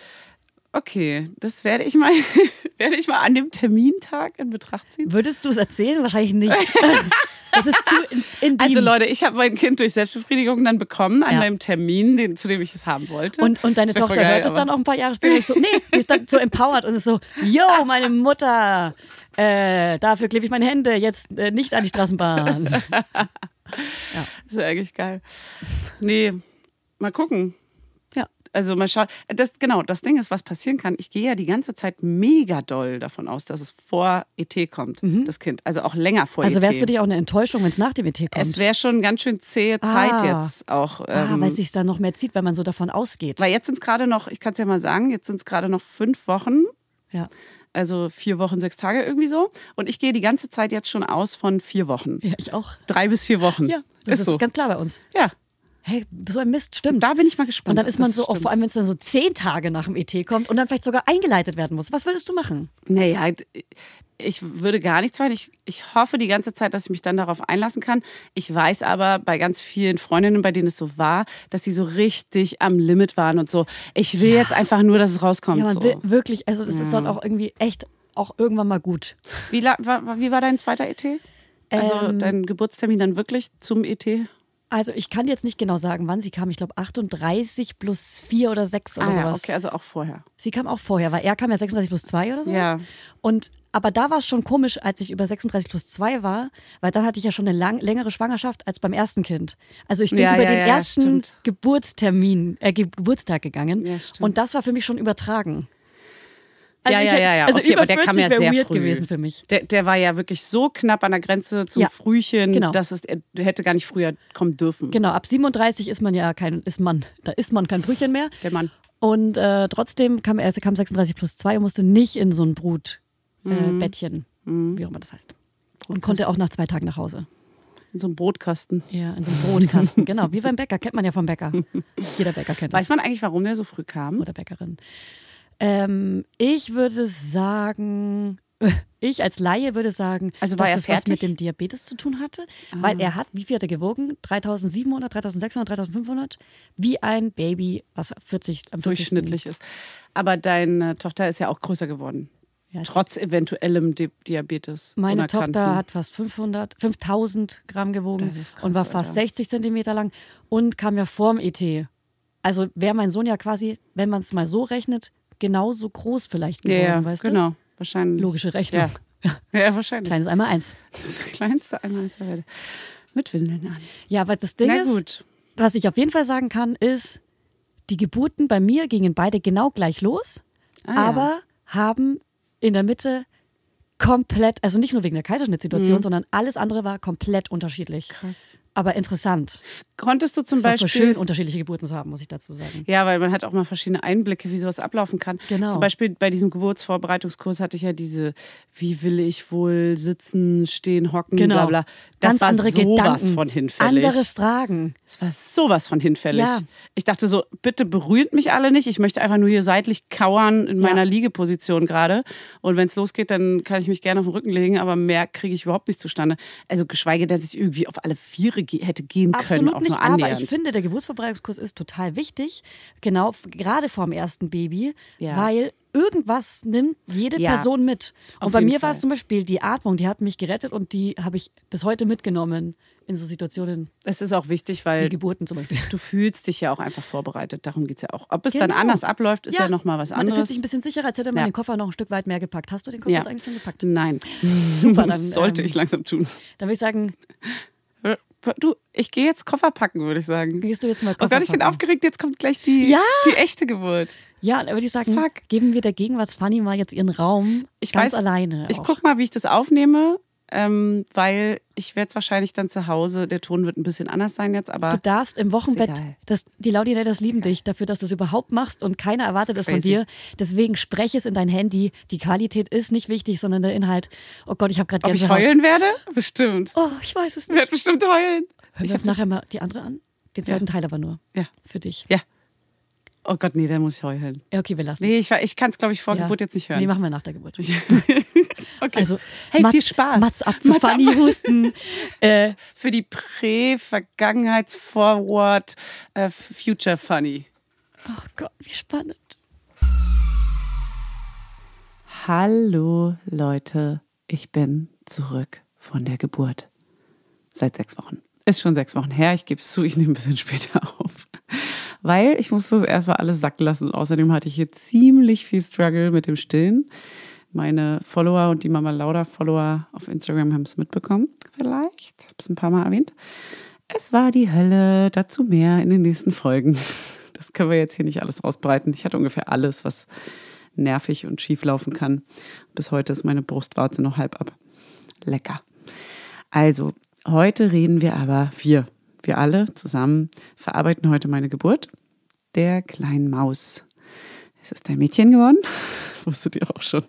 Okay, das werde ich mal, werde ich mal an dem Termintag in Betracht ziehen. Würdest du es erzählen? Wahrscheinlich nicht. das ist zu in, intim. Also Leute, ich habe mein Kind durch Selbstbefriedigung dann bekommen an Ja. einem Termin, den, zu dem ich es haben wollte. Und, und deine Tochter geil, hört es dann auch ein paar Jahre später. So, nee, die ist dann so empowered und ist so, yo, meine Mutter, äh, dafür klebe ich meine Hände jetzt äh, nicht an die Straßenbahn. Das ist ja eigentlich geil. Nee, mal gucken. Also mal schauen. Das, genau, das Ding ist, was passieren kann. Ich gehe ja die ganze Zeit mega doll davon aus, dass es vor ET kommt, das Kind. Also auch länger vor Also ET. wäre es für dich auch eine Enttäuschung, wenn es nach dem ET kommt. es wäre schon ganz schön zähe Zeit Ah. jetzt auch. ah, ähm, weil es sich dann noch mehr zieht, weil man so davon ausgeht. weil jetzt sind es gerade noch, ich kann es ja mal sagen, jetzt sind es gerade noch fünf Wochen. Ja. Also vier Wochen, sechs Tage irgendwie so. Und ich gehe die ganze Zeit jetzt schon aus von vier Wochen. ja, ich auch. Drei bis vier Wochen. Ja, das ist, ist so. ganz klar bei uns. Ja, Hey, so ein Mist, stimmt. da bin ich mal gespannt. und dann ist man so, auch vor allem wenn es dann so zehn Tage nach dem ET kommt und dann vielleicht sogar eingeleitet werden muss. Was würdest du machen? Naja, ich würde gar nichts machen. Ich, ich hoffe die ganze Zeit, dass ich mich dann darauf einlassen kann. Ich weiß aber bei ganz vielen Freundinnen, bei denen es so war, dass sie so richtig am Limit waren und so. Ich will jetzt einfach nur, dass es rauskommt. Ja, man so. will wirklich, also das ist dann auch irgendwie echt auch irgendwann mal gut. Wie, la- wa- wa- wie war dein zweiter ET? Also Ähm, dein Geburtstermin dann wirklich zum ET? Also ich kann jetzt nicht genau sagen, wann sie kam. Ich glaube 38 plus 4 oder 6 oder Ah, ja, sowas. okay, also auch vorher. Sie kam auch vorher, weil er kam ja 36 plus 2 oder sowas. Ja. Und aber da war es schon komisch, als ich über 36 plus 2 war, weil dann hatte ich ja schon eine lang, längere Schwangerschaft als beim ersten Kind. Also ich bin Ja, über ja, den ja, ja, ersten. Geburtstermin, äh, Ge Geburtstag gegangen. Ja, stimmt. und das war für mich schon übertragen. Ja, ich ja, hätte- ja, ja. Also okay, über aber der 40 kam ja sehr weird früh. gewesen für mich. Der, der war ja wirklich so knapp an der Grenze zum Ja, Frühchen, genau. dass es er hätte gar nicht früher kommen dürfen. Genau, ab 37 ist man ja kein, ist man, da ist man kein Frühchen mehr. Der Mann. Und äh, trotzdem kam er, er kam 36 plus 2 und musste nicht in so ein Brutbettchen, äh, Bettchen, wie auch immer das heißt. Und konnte auch nach zwei Tagen nach Hause. In so einem Brotkasten. Ja, in so einem Brotkasten. genau, wie beim Bäcker, kennt man ja vom Bäcker. Jeder Bäcker kennt das. Weiß man eigentlich, warum der so früh kam? Oder Bäckerin. Ähm, ich würde sagen, ich als Laie würde sagen, Also dass das was fertig? mit dem Diabetes zu tun hatte, weil er hat, wie viel hat er gewogen? 3700, 3600, 3500? Wie ein Baby, was 40, am 40. Durchschnittlich ist. Aber deine Tochter ist ja auch größer geworden. Ja, Trotz eventuellem Di Diabetes. Meine. Tochter hat fast 500, 5000 Gramm gewogen krass, und war fast Alter. 60 Zentimeter lang und kam ja vorm ET. Also wäre mein Sohn ja quasi, wenn man es mal so rechnet, genauso groß vielleicht Ja, geworden, ja, weißt genau. Wahrscheinlich. Logische Rechnung. Ja, ja wahrscheinlich. Kleines einmal eins. Das kleinste einmal der Welt. Mit Windeln an. Ja, aber das Ding Na ist, gut. was ich auf jeden Fall sagen kann, ist, die Geburten bei mir gingen beide genau gleich los, Ah, ja. aber haben in der Mitte komplett, also nicht nur wegen der Kaiserschnittsituation, Mhm. sondern alles andere war komplett unterschiedlich. Krass. Aber interessant. Konntest du zum Es war Beispiel. schön, unterschiedliche Geburten zu haben, muss ich dazu sagen. Ja, weil man hat auch mal verschiedene Einblicke, wie sowas ablaufen kann. Genau. Zum Beispiel bei diesem Geburtsvorbereitungskurs hatte ich ja diese, wie will ich wohl sitzen, stehen, hocken, bla bla. Das Genau. Ganz war andere sowas Gedanken, von hinfällig. andere Fragen. Das war sowas von hinfällig. Ja. Ich dachte so, bitte berührt mich alle nicht. Ich möchte einfach nur hier seitlich kauern in Ja. meiner Liegeposition gerade. Und wenn es losgeht, dann kann ich mich gerne auf den Rücken legen, aber mehr kriege ich überhaupt nicht zustande. Also geschweige, dass ich irgendwie auf alle Viere hätte gehen können, Absolut nicht, nur aber ich finde, der Geburtsvorbereitungskurs ist total wichtig, genau, gerade vorm ersten Baby, Ja. weil irgendwas nimmt jede Ja, Person mit. Und bei mir war es zum Beispiel die Atmung, die hat mich gerettet und die habe ich bis heute mitgenommen in so Situationen es ist auch wichtig, weil Geburten zum Beispiel. du fühlst dich ja auch einfach vorbereitet. Darum geht es ja auch. Ob es dann Genau. anders abläuft, ist ja, noch nochmal was Man fühlt anderes. sich ein bisschen sicherer, als hätte man Ja. den Koffer noch ein Stück weit mehr gepackt. Hast du den Koffer Ja. jetzt eigentlich schon gepackt? Nein. Super, dann, Sollte ähm, ich langsam tun. Dann würde ich sagen, Du, ich gehe jetzt Koffer packen, würde ich sagen. gehst du jetzt mal Oh Koffer Gott, ich bin packen. aufgeregt, jetzt kommt gleich die, Ja. die echte Geburt. Ja, würde ich sagen, Fuck. geben wir der Gegenwarts-Fanny mal jetzt ihren Raum Ich ganz weiß, alleine. Ich auch. guck mal, wie ich das aufnehme, ähm, weil ich werde es wahrscheinlich dann zu Hause, der Ton wird ein bisschen anders sein jetzt, aber Du darfst im Wochenbett, egal. das, die Laudinators lieben dich dafür, dass du es überhaupt machst und keiner erwartet es von dir. Deswegen spreche es in dein Handy. Die Qualität ist nicht wichtig, sondern der Inhalt. Oh Gott, ich habe gerade ob ich heulen werde? Bestimmt. Oh, ich weiß es Ich nicht. werde bestimmt heulen. Hören Ich wir uns nachher mal die andere an? Den zweiten Teil aber nur. Ja, Für dich. ja. Oh Gott, nee, dann muss ich heulen. Ja, okay, wir lassen Nee, ich, ich kann es, glaube ich, vor Ja. Geburt jetzt nicht hören. Nee, machen wir nach der Geburt. okay. Also, hey, Mats, viel Spaß. Mats Apfel, Mats Fanny Apfel. Husten. äh, Für die Prä-, Vergangenheits-, Forward-, äh, oh Gott, wie spannend. Hallo Leute, ich bin zurück von der Geburt. Seit sechs Wochen. Ist schon sechs Wochen her, ich gebe es zu, ich nehme ein bisschen später auf. Weil ich musste es erstmal alles sacken lassen. Außerdem hatte ich hier ziemlich viel Struggle mit dem Stillen. Meine Follower und die Mama Lauda Follower auf Instagram haben es mitbekommen. Vielleicht, habe es ein paar Mal erwähnt. Es war die Hölle, dazu mehr in den nächsten Folgen. Das können wir jetzt hier nicht alles ausbreiten. Ich hatte ungefähr alles, was nervig und schief laufen kann. Bis heute ist meine Brustwarze noch halb ab. Lecker. Also, heute reden wir aber, wir, wir alle zusammen, verarbeiten heute meine Geburt der kleinen Maus. Es ist ein Mädchen geworden. Wusstet ihr auch schon.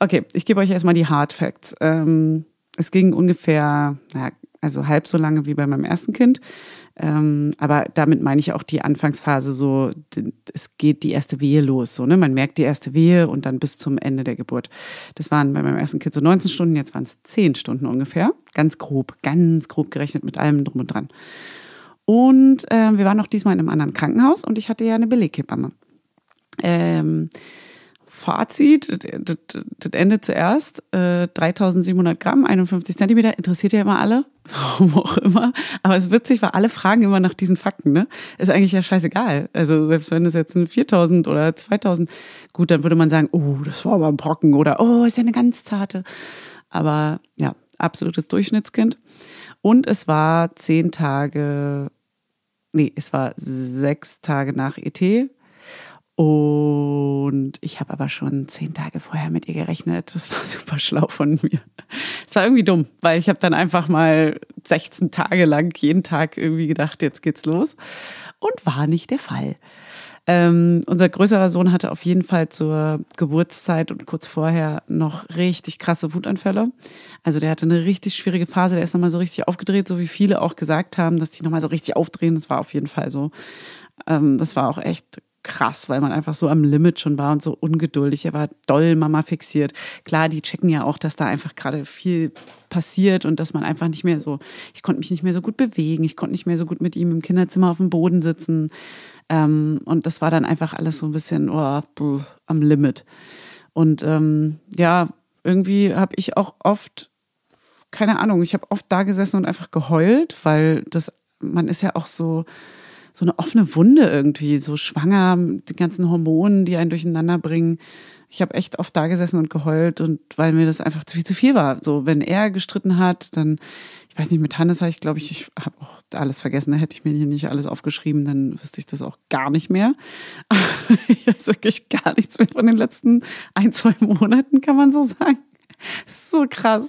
Okay, ich gebe euch erstmal die Hard Facts. Ähm, es ging ungefähr, naja, also halb so lange wie bei meinem ersten Kind. Ähm, aber damit meine ich auch die Anfangsphase so, es geht die erste Wehe los. So, ne? Man merkt die erste Wehe und dann bis zum Ende der Geburt. Das waren bei meinem ersten Kind so 19 Stunden, jetzt waren es 10 Stunden ungefähr. Ganz grob, ganz grob gerechnet mit allem drum und dran. Und äh, wir waren auch diesmal in einem anderen Krankenhaus und ich hatte ja eine Beleghebamme. Ähm, Fazit, das, Ende zuerst, äh, 3700 Gramm, 51 Zentimeter, interessiert ja immer alle, warum auch immer. Aber es ist witzig, weil alle fragen immer nach diesen Fakten, ne? Ist eigentlich ja scheißegal. Also selbst wenn es jetzt ein 4000 oder 2000, gut, dann würde man sagen, oh, das war aber ein Brocken oder oh, ist ja eine ganz zarte. Aber ja, absolutes Durchschnittskind. Und es war zehn Tage, nee, es war sechs Tage nach ET und ich habe aber schon zehn Tage vorher mit ihr gerechnet. Das war super schlau von mir. Es war irgendwie dumm, weil ich habe dann einfach mal 16 Tage lang jeden Tag irgendwie gedacht, jetzt geht's los. Und war nicht der Fall. Ähm, unser größerer Sohn hatte auf jeden Fall zur Geburtszeit und kurz vorher noch richtig krasse Wutanfälle. Also der hatte eine richtig schwierige Phase, der ist nochmal so richtig aufgedreht, so wie viele auch gesagt haben, dass die nochmal so richtig aufdrehen. Das war auf jeden Fall so. Ähm, das war auch echt krass, weil man einfach so am Limit schon war und so ungeduldig. Er war doll Mama fixiert. Klar, die checken ja auch, dass da einfach gerade viel passiert und dass man einfach nicht mehr so, ich konnte mich nicht mehr so gut bewegen, ich konnte nicht mehr so gut mit ihm im Kinderzimmer auf dem Boden sitzen. Ähm, und das war dann einfach alles so ein bisschen oh, buh, am Limit. Und ähm, ja, irgendwie habe ich auch oft, keine Ahnung, ich habe oft da gesessen und einfach geheult, weil das, man ist ja auch so, so eine offene Wunde irgendwie, so schwanger, die ganzen Hormonen, die einen durcheinander bringen. Ich habe echt oft da gesessen und geheult und weil mir das einfach zu viel zu viel war. So, wenn er gestritten hat, dann, ich weiß nicht, mit Hannes habe ich, glaube ich, ich habe auch alles vergessen. Da hätte ich mir hier nicht alles aufgeschrieben, dann wüsste ich das auch gar nicht mehr. ich weiß wirklich gar nichts mehr von den letzten ein, zwei Monaten, kann man so sagen. so krass.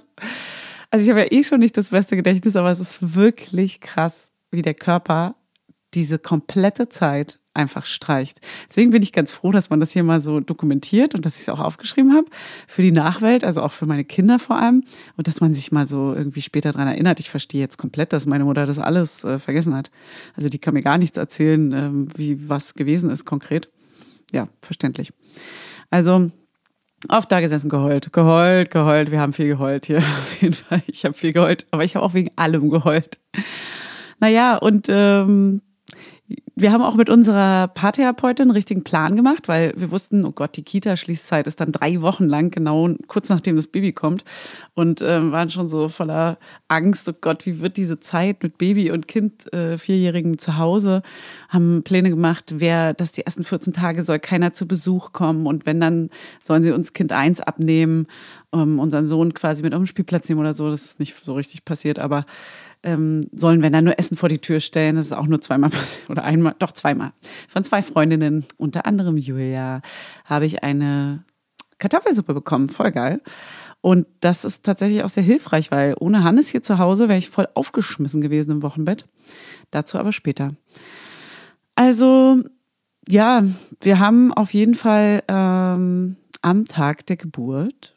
Also ich habe ja eh schon nicht das beste Gedächtnis, aber es ist wirklich krass, wie der Körper diese komplette Zeit einfach streicht. Deswegen bin ich ganz froh, dass man das hier mal so dokumentiert und dass ich es auch aufgeschrieben habe für die Nachwelt, also auch für meine Kinder vor allem und dass man sich mal so irgendwie später daran erinnert. Ich verstehe jetzt komplett, dass meine Mutter das alles äh, vergessen hat. Also die kann mir gar nichts erzählen, ähm, wie was gewesen ist konkret. Ja, verständlich. Also oft da gesessen, geheult, geheult, geheult. Wir haben viel geheult hier auf jeden Fall. Ich habe viel geheult, aber ich habe auch wegen allem geheult. Naja, und ähm, wir haben auch mit unserer Paartherapeutin einen richtigen Plan gemacht, weil wir wussten, oh Gott, die Kita-Schließzeit ist dann drei Wochen lang, genau kurz nachdem das Baby kommt. Und äh, waren schon so voller Angst, oh Gott, wie wird diese Zeit mit Baby und Kind, äh, Vierjährigen zu Hause? Haben Pläne gemacht, wer, dass die ersten 14 Tage soll keiner zu Besuch kommen. Und wenn, dann sollen sie uns Kind eins abnehmen, ähm, unseren Sohn quasi mit auf den Spielplatz nehmen oder so. Das ist nicht so richtig passiert, aber ähm, sollen, wenn dann nur Essen vor die Tür stellen. Das ist auch nur zweimal passiert oder einmal, doch zweimal. Von zwei Freundinnen, unter anderem Julia, habe ich eine Kartoffelsuppe bekommen. Voll geil. Und das ist tatsächlich auch sehr hilfreich, weil ohne Hannes hier zu Hause wäre ich voll aufgeschmissen gewesen im Wochenbett. Dazu aber später. Also, ja, wir haben auf jeden Fall ähm, am Tag der Geburt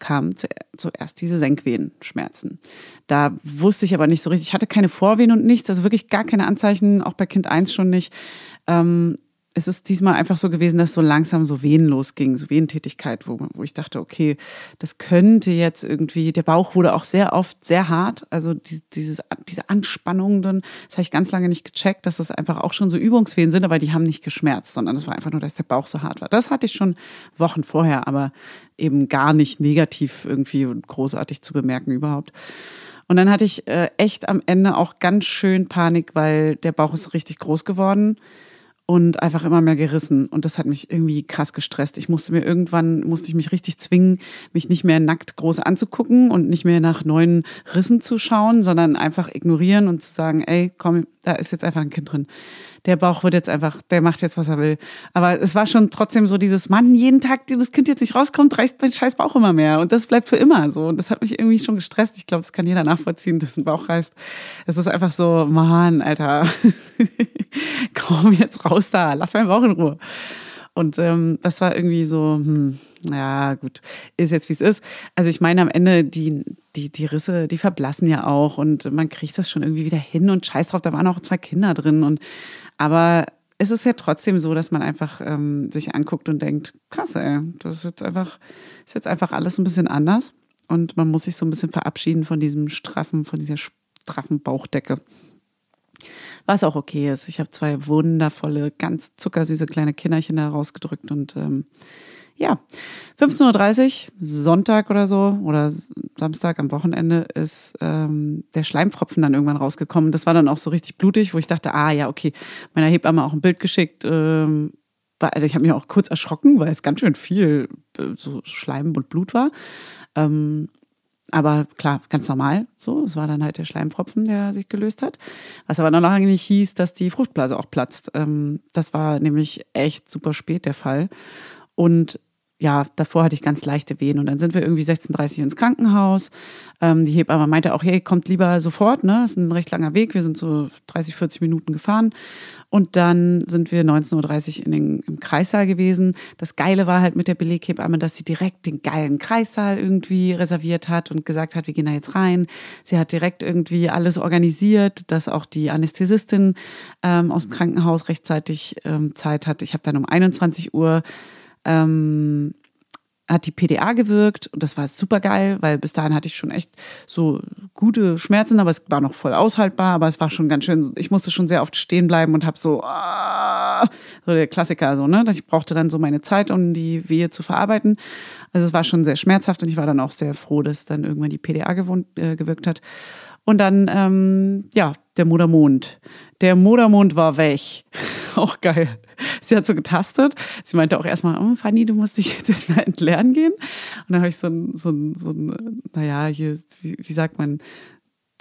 kamen zuerst diese Senkwehenschmerzen. Da wusste ich aber nicht so richtig. Ich hatte keine Vorwehen und nichts, also wirklich gar keine Anzeichen, auch bei Kind 1 schon nicht. Ähm, es ist diesmal einfach so gewesen, dass so langsam so Wehen losging, so Wehentätigkeit, wo, wo ich dachte, okay, das könnte jetzt irgendwie, der Bauch wurde auch sehr oft sehr hart, also die, dieses, diese Anspannung dann, das habe ich ganz lange nicht gecheckt, dass das einfach auch schon so Übungswehen sind, aber die haben nicht geschmerzt, sondern es war einfach nur, dass der Bauch so hart war. Das hatte ich schon Wochen vorher, aber eben gar nicht negativ irgendwie großartig zu bemerken überhaupt. Und dann hatte ich äh, echt am Ende auch ganz schön Panik, weil der Bauch ist richtig groß geworden und einfach immer mehr gerissen. Und das hat mich irgendwie krass gestresst. Ich musste mir irgendwann, musste ich mich richtig zwingen, mich nicht mehr nackt groß anzugucken und nicht mehr nach neuen Rissen zu schauen, sondern einfach ignorieren und zu sagen, ey, komm, da ist jetzt einfach ein Kind drin der Bauch wird jetzt einfach, der macht jetzt, was er will. Aber es war schon trotzdem so dieses, Mann, jeden Tag, das Kind jetzt nicht rauskommt, reißt mein scheiß Bauch immer mehr. Und das bleibt für immer so. Und das hat mich irgendwie schon gestresst. Ich glaube, das kann jeder nachvollziehen, dass ein Bauch reißt. Es ist einfach so, Mann, Alter, komm jetzt raus da, lass meinen Bauch in Ruhe. Und ähm, das war irgendwie so, hm, ja, gut, ist jetzt wie es ist. Also ich meine, am Ende, die, die, die Risse, die verblassen ja auch und man kriegt das schon irgendwie wieder hin und scheiß drauf, da waren auch zwei Kinder drin und aber es ist ja trotzdem so, dass man einfach ähm, sich anguckt und denkt, krass, ey, das ist jetzt einfach, ist jetzt einfach alles ein bisschen anders. Und man muss sich so ein bisschen verabschieden von diesem straffen, von dieser straffen Bauchdecke. Was auch okay ist. Ich habe zwei wundervolle, ganz zuckersüße kleine Kinderchen da rausgedrückt und ähm, ja, 15.30 Uhr, Sonntag oder so oder Samstag am Wochenende ist ähm, der Schleimfropfen dann irgendwann rausgekommen. Das war dann auch so richtig blutig, wo ich dachte, ah ja, okay, meiner Hebamme auch ein Bild geschickt. Ähm, also ich habe mich auch kurz erschrocken, weil es ganz schön viel äh, so Schleim und Blut war. Ähm, aber klar, ganz normal so. Es war dann halt der Schleimfropfen, der sich gelöst hat. Was aber noch lange nicht hieß, dass die Fruchtblase auch platzt. Ähm, das war nämlich echt super spät der Fall. Und ja, davor hatte ich ganz leichte Wehen und dann sind wir irgendwie 16.30 Uhr ins Krankenhaus. Ähm, die Hebamme meinte auch, hey, kommt lieber sofort, ne? Das ist ein recht langer Weg. Wir sind so 30, 40 Minuten gefahren. Und dann sind wir 19.30 Uhr in den, im Kreissaal gewesen. Das Geile war halt mit der Beleghebamme, dass sie direkt den geilen Kreissaal irgendwie reserviert hat und gesagt hat, wir gehen da jetzt rein. Sie hat direkt irgendwie alles organisiert, dass auch die Anästhesistin ähm, aus dem Krankenhaus rechtzeitig ähm, Zeit hat. Ich habe dann um 21 Uhr ähm, hat die PDA gewirkt und das war super geil, weil bis dahin hatte ich schon echt so gute Schmerzen, aber es war noch voll aushaltbar, aber es war schon ganz schön, ich musste schon sehr oft stehen bleiben und habe so, ah, so der Klassiker so, ne, ich brauchte dann so meine Zeit, um die Wehe zu verarbeiten. Also es war schon sehr schmerzhaft und ich war dann auch sehr froh, dass dann irgendwann die PDA gewohnt, äh, gewirkt hat. Und dann, ähm, ja, der Modermond. Der Modermond war weg. auch geil. Sie hat so getastet. Sie meinte auch erstmal, oh, Fanny, du musst dich jetzt erstmal entleeren gehen. Und dann habe ich so ein, so ein, so ein naja, hier, wie sagt man,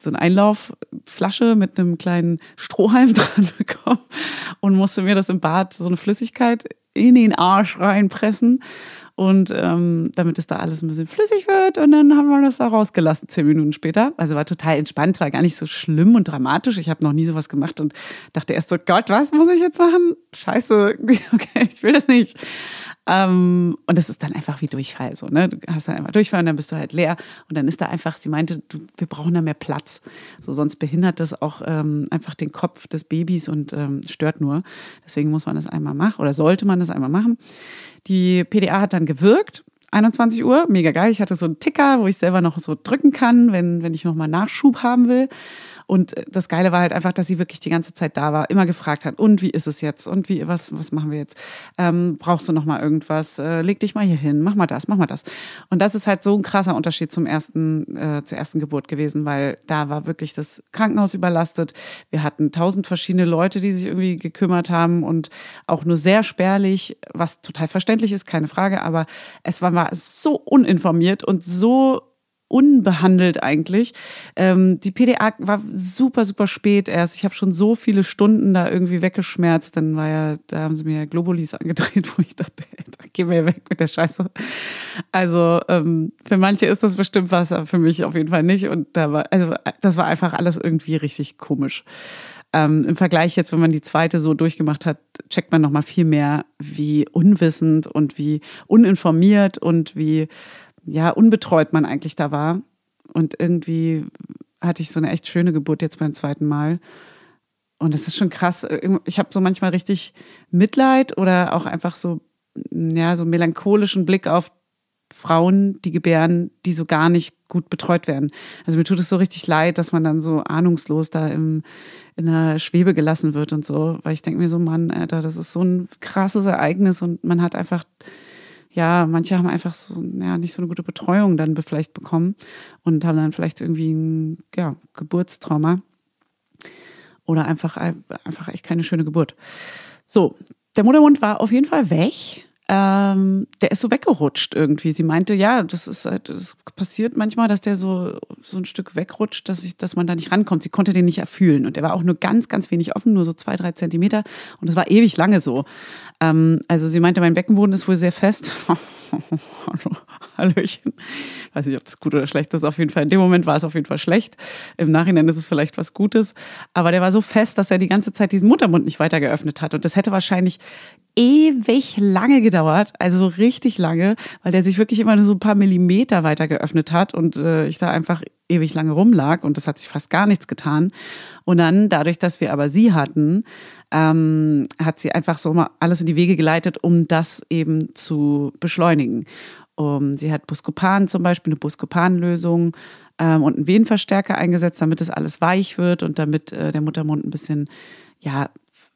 so eine Einlaufflasche mit einem kleinen Strohhalm dran bekommen und musste mir das im Bad so eine Flüssigkeit in den Arsch reinpressen und ähm, damit es da alles ein bisschen flüssig wird. Und dann haben wir das da rausgelassen, zehn Minuten später. Also war total entspannt, war gar nicht so schlimm und dramatisch. Ich habe noch nie sowas gemacht und dachte erst so, Gott, was muss ich jetzt machen? Scheiße, okay, ich will das nicht. Ähm, und das ist dann einfach wie Durchfall. So, ne? Du hast dann einfach Durchfall und dann bist du halt leer. Und dann ist da einfach, sie meinte, du, wir brauchen da mehr Platz. So, sonst behindert das auch ähm, einfach den Kopf des Babys und ähm, stört nur. Deswegen muss man das einmal machen oder sollte man das einmal machen. Die PDA hat dann gewirkt. 21 Uhr, mega geil. Ich hatte so einen Ticker, wo ich selber noch so drücken kann, wenn, wenn ich nochmal Nachschub haben will. Und das Geile war halt einfach, dass sie wirklich die ganze Zeit da war, immer gefragt hat, und wie ist es jetzt? Und wie, was, was machen wir jetzt? Ähm, brauchst du noch mal irgendwas? Äh, leg dich mal hier hin, mach mal das, mach mal das. Und das ist halt so ein krasser Unterschied zum ersten, äh, zur ersten Geburt gewesen, weil da war wirklich das Krankenhaus überlastet. Wir hatten tausend verschiedene Leute, die sich irgendwie gekümmert haben und auch nur sehr spärlich, was total verständlich ist, keine Frage, aber es war, war so uninformiert und so unbehandelt eigentlich. Ähm, die PDA war super, super spät erst. Ich habe schon so viele Stunden da irgendwie weggeschmerzt. Dann war ja, da haben sie mir Globulis angedreht, wo ich dachte, da geh mir weg mit der Scheiße. Also ähm, für manche ist das bestimmt was, aber für mich auf jeden Fall nicht. Und da war, also das war einfach alles irgendwie richtig komisch. Ähm, Im Vergleich jetzt, wenn man die zweite so durchgemacht hat, checkt man nochmal viel mehr, wie unwissend und wie uninformiert und wie ja, unbetreut man eigentlich da war. Und irgendwie hatte ich so eine echt schöne Geburt jetzt beim zweiten Mal. Und es ist schon krass. Ich habe so manchmal richtig Mitleid oder auch einfach so, ja, so melancholischen Blick auf Frauen, die gebären, die so gar nicht gut betreut werden. Also mir tut es so richtig leid, dass man dann so ahnungslos da im, in der Schwebe gelassen wird und so, weil ich denke mir so, Mann, Alter, das ist so ein krasses Ereignis und man hat einfach ja, manche haben einfach so, ja, nicht so eine gute Betreuung dann vielleicht bekommen und haben dann vielleicht irgendwie ein ja, Geburtstrauma oder einfach, einfach echt keine schöne Geburt. So, der Muttermund war auf jeden Fall weg ähm, der ist so weggerutscht irgendwie. Sie meinte, ja, das ist halt, das passiert manchmal, dass der so, so ein Stück wegrutscht, dass, ich, dass man da nicht rankommt. Sie konnte den nicht erfühlen. Und der war auch nur ganz, ganz wenig offen, nur so zwei, drei Zentimeter. Und das war ewig lange so. Ähm, also sie meinte, mein Beckenboden ist wohl sehr fest. Hallöchen. Weiß nicht, ob das gut oder schlecht ist. Auf jeden Fall, in dem Moment war es auf jeden Fall schlecht. Im Nachhinein ist es vielleicht was Gutes. Aber der war so fest, dass er die ganze Zeit diesen Muttermund nicht weiter geöffnet hat. Und das hätte wahrscheinlich ewig lange gedauert, also richtig lange, weil der sich wirklich immer nur so ein paar Millimeter weiter geöffnet hat und äh, ich da einfach ewig lange rumlag und das hat sich fast gar nichts getan. Und dann, dadurch, dass wir aber sie hatten, ähm, hat sie einfach so mal alles in die Wege geleitet, um das eben zu beschleunigen. Um, sie hat Buscopan zum Beispiel, eine Buscopan-Lösung ähm, und einen Venenverstärker eingesetzt, damit das alles weich wird und damit äh, der Muttermund ein bisschen ja,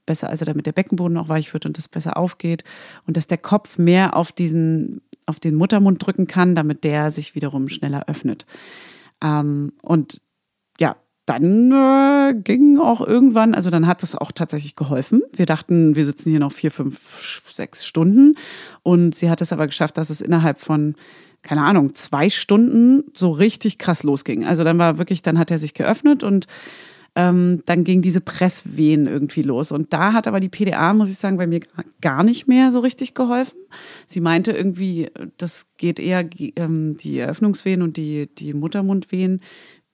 besser, also damit der Beckenboden auch weich wird und das besser aufgeht und dass der Kopf mehr auf diesen, auf den Muttermund drücken kann, damit der sich wiederum schneller öffnet. Ähm, und ja, dann äh, ging auch irgendwann, also dann hat es auch tatsächlich geholfen. Wir dachten, wir sitzen hier noch vier, fünf, sechs Stunden und sie hat es aber geschafft, dass es innerhalb von keine Ahnung, zwei Stunden so richtig krass losging. Also dann war wirklich, dann hat er sich geöffnet und ähm, dann ging diese Presswehen irgendwie los. Und da hat aber die PDA, muss ich sagen, bei mir gar nicht mehr so richtig geholfen. Sie meinte irgendwie, das geht eher ähm, die Eröffnungswehen und die, die Muttermundwehen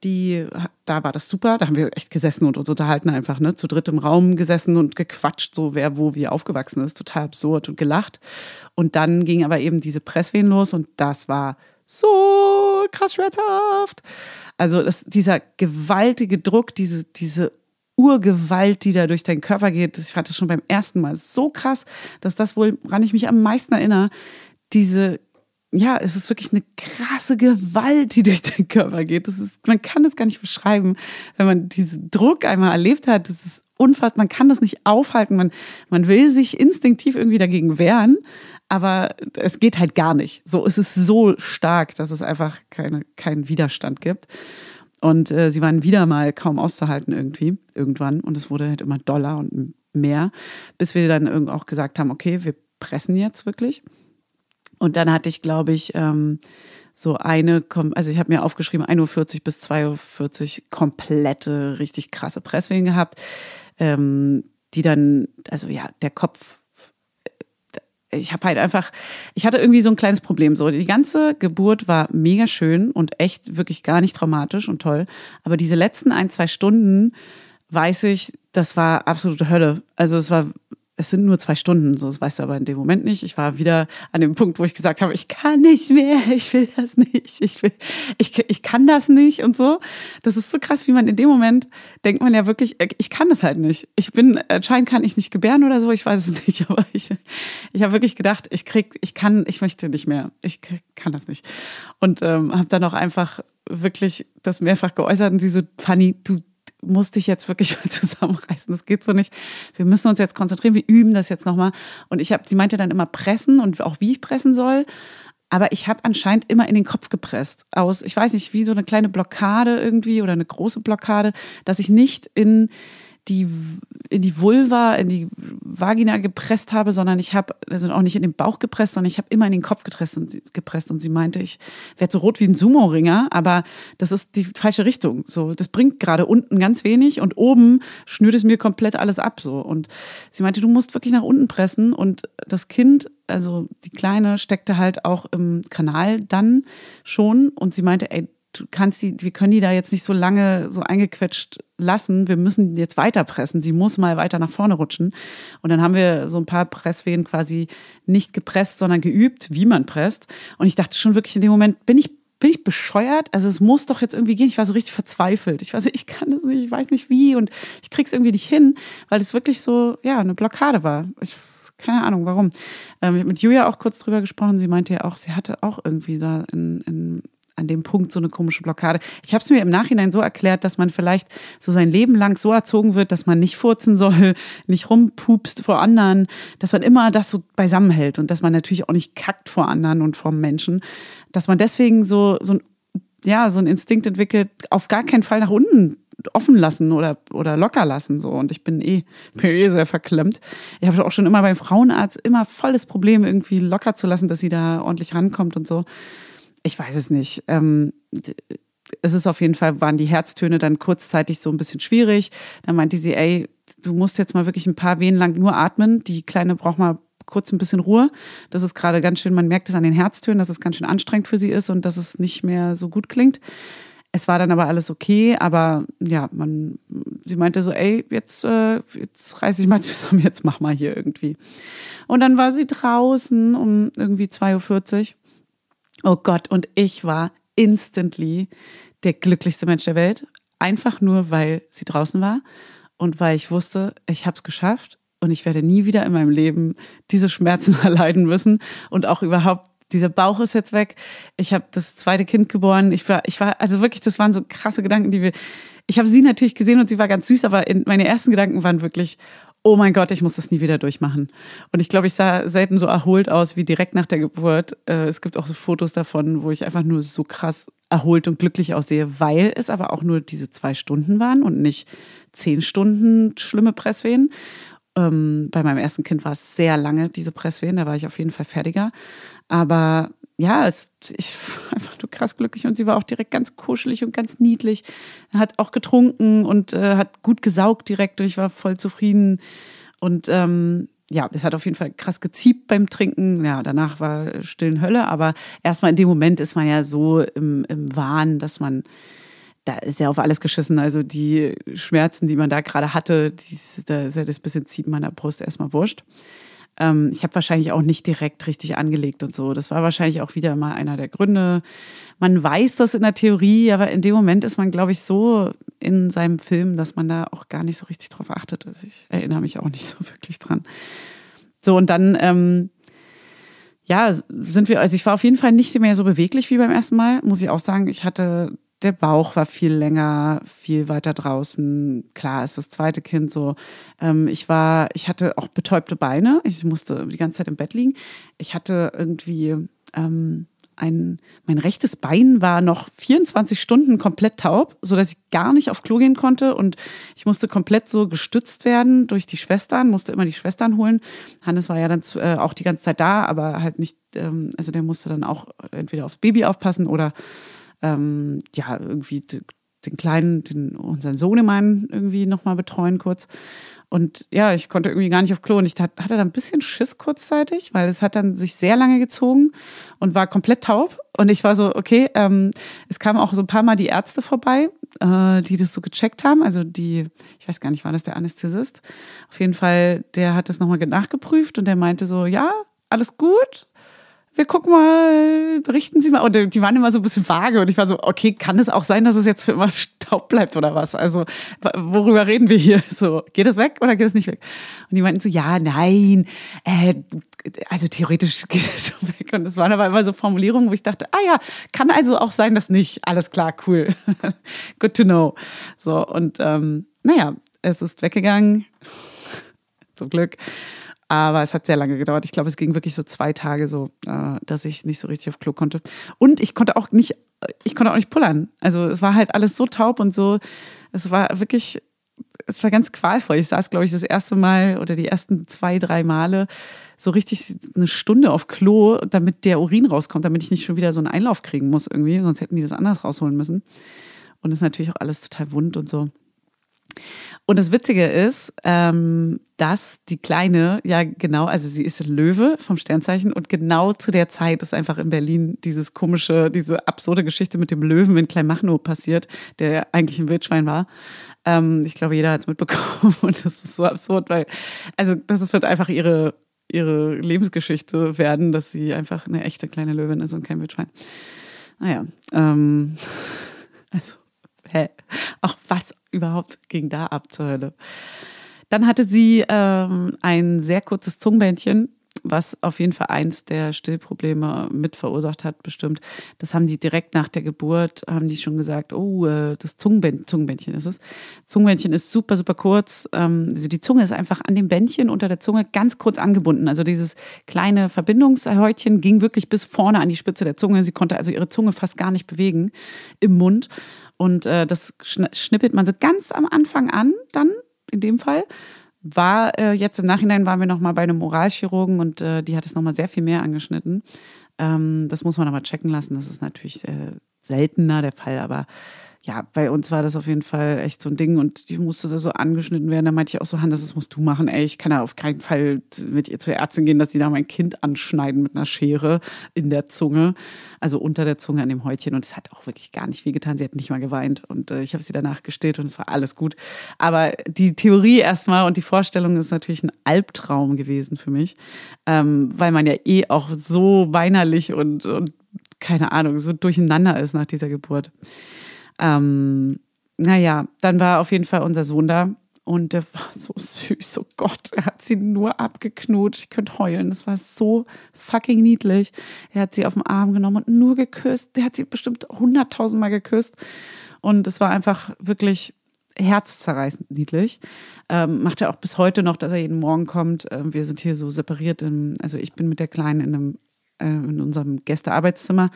die, da war das super, da haben wir echt gesessen und uns unterhalten einfach, ne, zu dritt im Raum gesessen und gequatscht, so wer wo wie aufgewachsen ist, total absurd und gelacht. Und dann ging aber eben diese Presswehen los und das war so krass schmerzhaft. Also das, dieser gewaltige Druck, diese, diese Urgewalt, die da durch deinen Körper geht, ich fand das schon beim ersten Mal so krass, dass das wohl, woran ich mich am meisten erinnere, diese ja, es ist wirklich eine krasse Gewalt, die durch den Körper geht. Das ist, man kann das gar nicht beschreiben, wenn man diesen Druck einmal erlebt hat. Das ist unfassbar. Man kann das nicht aufhalten. Man, man will sich instinktiv irgendwie dagegen wehren, aber es geht halt gar nicht. So, es ist so stark, dass es einfach keine, keinen Widerstand gibt. Und äh, sie waren wieder mal kaum auszuhalten irgendwie, irgendwann. Und es wurde halt immer doller und mehr, bis wir dann auch gesagt haben, okay, wir pressen jetzt wirklich. Und dann hatte ich, glaube ich, ähm, so eine, also ich habe mir aufgeschrieben, 1.40 Uhr bis 2.40 Uhr komplette, richtig krasse Presswehen gehabt, ähm, die dann, also ja, der Kopf, ich habe halt einfach, ich hatte irgendwie so ein kleines Problem. So, die ganze Geburt war mega schön und echt wirklich gar nicht traumatisch und toll. Aber diese letzten ein, zwei Stunden, weiß ich, das war absolute Hölle. Also es war es sind nur zwei Stunden, so das weißt du aber in dem Moment nicht. Ich war wieder an dem Punkt, wo ich gesagt habe, ich kann nicht mehr, ich will das nicht, ich will, ich, ich kann das nicht und so. Das ist so krass, wie man in dem Moment denkt man ja wirklich, ich kann das halt nicht. Ich bin, anscheinend kann ich nicht gebären oder so, ich weiß es nicht, aber ich, ich habe wirklich gedacht, ich krieg, ich kann, ich möchte nicht mehr, ich kann das nicht. Und ähm, habe dann auch einfach wirklich das mehrfach geäußert und sie so, Fanny, du musst dich jetzt wirklich mal zusammenreißen. Das geht so nicht. Wir müssen uns jetzt konzentrieren. Wir üben das jetzt nochmal. Und ich habe, sie meinte dann immer pressen und auch wie ich pressen soll. Aber ich habe anscheinend immer in den Kopf gepresst. Aus, ich weiß nicht, wie so eine kleine Blockade irgendwie oder eine große Blockade, dass ich nicht in die in die Vulva, in die Vagina gepresst habe, sondern ich habe, also auch nicht in den Bauch gepresst, sondern ich habe immer in den Kopf gepresst und, sie, gepresst und sie meinte, ich werde so rot wie ein Sumo-Ringer, aber das ist die falsche Richtung. So, das bringt gerade unten ganz wenig und oben schnürt es mir komplett alles ab. So und sie meinte, du musst wirklich nach unten pressen und das Kind, also die Kleine, steckte halt auch im Kanal dann schon und sie meinte, ey, du kannst die, wir können die da jetzt nicht so lange so eingequetscht lassen. Wir müssen jetzt weiter pressen. Sie muss mal weiter nach vorne rutschen. Und dann haben wir so ein paar Presswehen quasi nicht gepresst, sondern geübt, wie man presst. Und ich dachte schon wirklich in dem Moment, bin ich bin ich bescheuert? Also es muss doch jetzt irgendwie gehen. Ich war so richtig verzweifelt. Ich weiß, ich kann das nicht, ich weiß nicht wie und ich krieg's irgendwie nicht hin, weil es wirklich so, ja, eine Blockade war. Ich, keine Ahnung, warum. Ähm, ich habe mit Julia auch kurz drüber gesprochen. Sie meinte ja auch, sie hatte auch irgendwie da in, in an dem Punkt so eine komische Blockade. Ich habe es mir im Nachhinein so erklärt, dass man vielleicht so sein Leben lang so erzogen wird, dass man nicht furzen soll, nicht rumpupst vor anderen, dass man immer das so beisammenhält und dass man natürlich auch nicht kackt vor anderen und vor Menschen, dass man deswegen so so ein ja, so ein Instinkt entwickelt, auf gar keinen Fall nach unten offen lassen oder, oder locker lassen. So. Und ich bin eh, bin eh sehr verklemmt. Ich habe auch schon immer beim Frauenarzt immer volles Problem, irgendwie locker zu lassen, dass sie da ordentlich rankommt und so ich weiß es nicht. Ähm, es ist auf jeden Fall, waren die Herztöne dann kurzzeitig so ein bisschen schwierig. Dann meinte sie, ey, du musst jetzt mal wirklich ein paar Wehen lang nur atmen. Die Kleine braucht mal kurz ein bisschen Ruhe. Das ist gerade ganz schön, man merkt es an den Herztönen, dass es ganz schön anstrengend für sie ist und dass es nicht mehr so gut klingt. Es war dann aber alles okay, aber ja, man, sie meinte so, ey, jetzt, äh, jetzt reiß ich mal zusammen, jetzt mach mal hier irgendwie. Und dann war sie draußen um irgendwie 2.40 Uhr Oh Gott, und ich war instantly der glücklichste Mensch der Welt. Einfach nur, weil sie draußen war und weil ich wusste, ich habe es geschafft und ich werde nie wieder in meinem Leben diese Schmerzen erleiden müssen und auch überhaupt dieser Bauch ist jetzt weg. Ich habe das zweite Kind geboren. Ich war, ich war, also wirklich, das waren so krasse Gedanken, die wir. Ich habe sie natürlich gesehen und sie war ganz süß, aber meine ersten Gedanken waren wirklich, oh mein Gott, ich muss das nie wieder durchmachen. Und ich glaube, ich sah selten so erholt aus wie direkt nach der Geburt. Äh, es gibt auch so Fotos davon, wo ich einfach nur so krass erholt und glücklich aussehe, weil es aber auch nur diese zwei Stunden waren und nicht zehn Stunden schlimme Presswehen. Ähm, bei meinem ersten Kind war es sehr lange, diese Presswehen, da war ich auf jeden Fall fertiger. Aber ja, es, ich war einfach nur krass glücklich und sie war auch direkt ganz kuschelig und ganz niedlich. Hat auch getrunken und äh, hat gut gesaugt direkt und ich war voll zufrieden. Und ähm, ja, das hat auf jeden Fall krass geziebt beim Trinken. Ja, danach war stillen Hölle, aber erstmal in dem Moment ist man ja so im, im Wahn, dass man, da ist ja auf alles geschissen. Also die Schmerzen, die man da gerade hatte, die, da ist ja das bisschen Zieben meiner Brust erstmal wurscht. Ähm, ich habe wahrscheinlich auch nicht direkt richtig angelegt und so. Das war wahrscheinlich auch wieder mal einer der Gründe. Man weiß das in der Theorie, aber in dem Moment ist man, glaube ich, so in seinem Film, dass man da auch gar nicht so richtig drauf achtet. Also ich erinnere mich auch nicht so wirklich dran. So, und dann, ähm, ja, sind wir, also ich war auf jeden Fall nicht mehr so beweglich wie beim ersten Mal, muss ich auch sagen. Ich hatte der Bauch war viel länger, viel weiter draußen. Klar ist das zweite Kind so. Ähm, ich war, ich hatte auch betäubte Beine. Ich musste die ganze Zeit im Bett liegen. Ich hatte irgendwie ähm, ein, mein rechtes Bein war noch 24 Stunden komplett taub, so dass ich gar nicht auf Klo gehen konnte und ich musste komplett so gestützt werden durch die Schwestern, musste immer die Schwestern holen. Hannes war ja dann äh, auch die ganze Zeit da, aber halt nicht, ähm, also der musste dann auch entweder aufs Baby aufpassen oder ähm, ja, irgendwie den kleinen, den, unseren Sohnemann irgendwie nochmal betreuen kurz. Und ja, ich konnte irgendwie gar nicht auf Klo und ich hatte dann ein bisschen Schiss kurzzeitig, weil es hat dann sich sehr lange gezogen und war komplett taub. Und ich war so, okay, ähm, es kamen auch so ein paar Mal die Ärzte vorbei, äh, die das so gecheckt haben. Also die, ich weiß gar nicht, war das der Anästhesist? Auf jeden Fall, der hat das nochmal nachgeprüft und der meinte so, ja, alles gut wir gucken mal, berichten Sie mal. Und die waren immer so ein bisschen vage und ich war so, okay, kann es auch sein, dass es jetzt für immer Staub bleibt oder was? Also, worüber reden wir hier? So, geht es weg oder geht es nicht weg? Und die meinten so, ja, nein, äh, also theoretisch geht es schon weg. Und das waren aber immer so Formulierungen, wo ich dachte, ah ja, kann also auch sein, dass nicht. Alles klar, cool. Good to know. So, und ähm, naja, es ist weggegangen. Zum Glück. Aber es hat sehr lange gedauert. Ich glaube, es ging wirklich so zwei Tage so, äh, dass ich nicht so richtig auf Klo konnte. Und ich konnte auch nicht, ich konnte auch nicht pullern. Also es war halt alles so taub und so. Es war wirklich, es war ganz qualvoll. Ich saß, glaube ich, das erste Mal oder die ersten zwei, drei Male so richtig eine Stunde auf Klo, damit der Urin rauskommt, damit ich nicht schon wieder so einen Einlauf kriegen muss irgendwie. Sonst hätten die das anders rausholen müssen. Und es ist natürlich auch alles total wund und so. Und das Witzige ist, ähm, dass die Kleine, ja genau, also sie ist Löwe vom Sternzeichen und genau zu der Zeit ist einfach in Berlin dieses komische, diese absurde Geschichte mit dem Löwen in Kleinmachnow passiert, der eigentlich ein Wildschwein war. Ähm, ich glaube, jeder hat es mitbekommen und das ist so absurd, weil, also das wird einfach ihre, ihre Lebensgeschichte werden, dass sie einfach eine echte kleine Löwin ist und kein Wildschwein. Naja, ähm, also hä? Auch was überhaupt ging da ab zur Hölle? Dann hatte sie ähm, ein sehr kurzes Zungenbändchen, was auf jeden Fall eins der Stillprobleme mit verursacht hat, bestimmt. Das haben die direkt nach der Geburt, haben die schon gesagt, oh, äh, das Zungenbändchen, Zungenbändchen ist es. Zungenbändchen ist super, super kurz. Ähm, also die Zunge ist einfach an dem Bändchen unter der Zunge ganz kurz angebunden. Also dieses kleine Verbindungshäutchen ging wirklich bis vorne an die Spitze der Zunge. Sie konnte also ihre Zunge fast gar nicht bewegen im Mund. Und äh, das schnippelt man so ganz am Anfang an, dann in dem Fall. War äh, jetzt im Nachhinein waren wir nochmal bei einem Oralchirurgen und äh, die hat es nochmal sehr viel mehr angeschnitten. Ähm, das muss man aber checken lassen. Das ist natürlich äh, seltener der Fall, aber ja, bei uns war das auf jeden Fall echt so ein Ding und die musste da so angeschnitten werden. Da meinte ich auch so, Hannes, das musst du machen. Ey, ich kann ja auf keinen Fall mit ihr zur Ärztin gehen, dass die da mein Kind anschneiden mit einer Schere in der Zunge, also unter der Zunge an dem Häutchen. Und es hat auch wirklich gar nicht wehgetan. Sie hat nicht mal geweint und äh, ich habe sie danach gestillt und es war alles gut. Aber die Theorie erstmal und die Vorstellung ist natürlich ein Albtraum gewesen für mich, ähm, weil man ja eh auch so weinerlich und, und keine Ahnung, so durcheinander ist nach dieser Geburt. Ähm, naja, dann war auf jeden Fall unser Sohn da und der war so süß. Oh Gott, er hat sie nur abgeknutscht. Ich könnte heulen. Das war so fucking niedlich. Er hat sie auf den Arm genommen und nur geküsst. Der hat sie bestimmt hunderttausendmal geküsst. Und es war einfach wirklich herzzerreißend niedlich. Ähm, macht er auch bis heute noch, dass er jeden Morgen kommt. Ähm, wir sind hier so separiert. Im, also ich bin mit der Kleinen in, einem, äh, in unserem Gästearbeitszimmer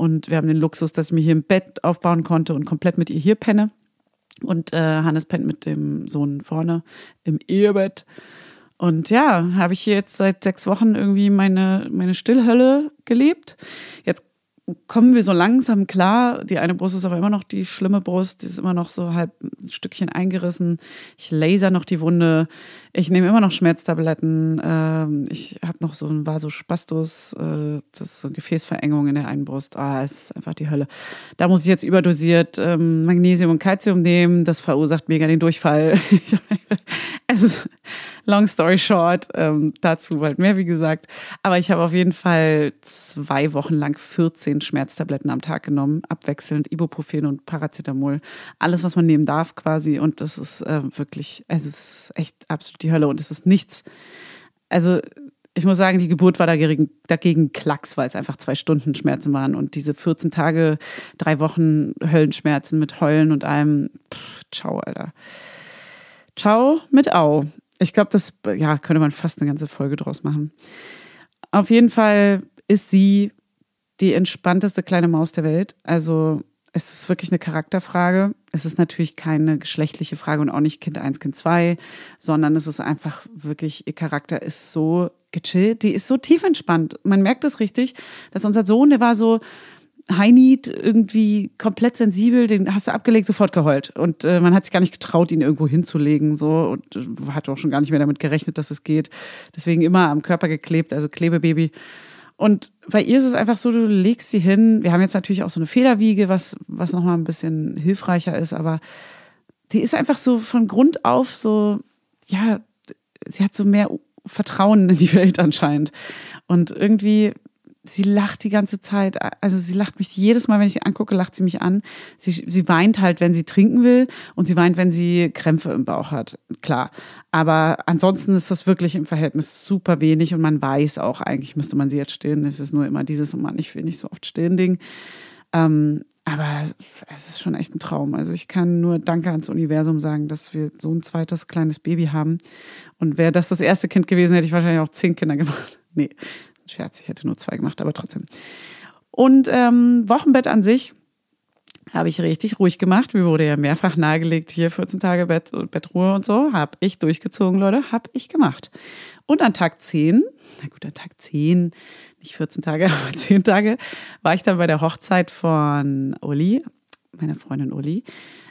und wir haben den Luxus, dass ich mir hier ein Bett aufbauen konnte und komplett mit ihr hier penne. Und äh, Hannes pennt mit dem Sohn vorne im Ehebett. Und ja, habe ich hier jetzt seit sechs Wochen irgendwie meine, meine Stillhölle gelebt. Jetzt kommen wir so langsam klar. Die eine Brust ist aber immer noch die schlimme Brust, die ist immer noch so halb ein Stückchen eingerissen. Ich laser noch die Wunde. Ich nehme immer noch Schmerztabletten. Ähm, ich habe noch so ein Vasospastus, äh, das ist so eine Gefäßverengung in der einen Brust. Ah, es ist einfach die Hölle. Da muss ich jetzt überdosiert ähm, Magnesium und Calcium nehmen. Das verursacht mega den Durchfall. es ist long story short, ähm, dazu bald mehr, wie gesagt. Aber ich habe auf jeden Fall zwei Wochen lang 14 Schmerztabletten am Tag genommen, abwechselnd Ibuprofen und Paracetamol. Alles, was man nehmen darf quasi. Und das ist äh, wirklich, also es ist echt absolut die Hölle. Und es ist nichts, also ich muss sagen, die Geburt war dagegen, dagegen Klacks, weil es einfach zwei Stunden Schmerzen waren. Und diese 14 Tage, drei Wochen Höllenschmerzen mit Heulen und allem, pff, ciao, Alter. Ciao mit Au. Ich glaube, das ja, könnte man fast eine ganze Folge draus machen. Auf jeden Fall ist sie die entspannteste kleine Maus der Welt. Also es ist wirklich eine Charakterfrage. Es ist natürlich keine geschlechtliche Frage und auch nicht Kind 1, Kind 2, sondern es ist einfach wirklich, ihr Charakter ist so gechillt, die ist so tief entspannt. Man merkt es richtig, dass unser Sohn, der war so, Heinit irgendwie komplett sensibel, den hast du abgelegt, sofort geheult. Und äh, man hat sich gar nicht getraut, ihn irgendwo hinzulegen. So und äh, hat auch schon gar nicht mehr damit gerechnet, dass es geht. Deswegen immer am Körper geklebt, also Klebebaby. Und bei ihr ist es einfach so, du legst sie hin. Wir haben jetzt natürlich auch so eine Federwiege, was, was nochmal ein bisschen hilfreicher ist, aber die ist einfach so von Grund auf so, ja, sie hat so mehr Vertrauen in die Welt anscheinend. Und irgendwie sie lacht die ganze Zeit. Also sie lacht mich jedes Mal, wenn ich sie angucke, lacht sie mich an. Sie, sie weint halt, wenn sie trinken will und sie weint, wenn sie Krämpfe im Bauch hat. Klar. Aber ansonsten ist das wirklich im Verhältnis super wenig und man weiß auch, eigentlich müsste man sie jetzt stillen. Es ist nur immer dieses und man, ich will nicht so oft stillen Ding. Ähm, aber es ist schon echt ein Traum. Also ich kann nur Danke ans Universum sagen, dass wir so ein zweites kleines Baby haben. Und wäre das das erste Kind gewesen, hätte ich wahrscheinlich auch zehn Kinder gemacht. Nee, Scherz, ich hätte nur zwei gemacht, aber trotzdem. Und ähm, Wochenbett an sich habe ich richtig ruhig gemacht. Mir wurde ja mehrfach nahegelegt, hier 14 Tage Bett, Bettruhe und so. Habe ich durchgezogen, Leute, habe ich gemacht. Und an Tag 10, na gut, an Tag 10, nicht 14 Tage, aber 10 Tage, war ich dann bei der Hochzeit von Uli, meiner Freundin Uli.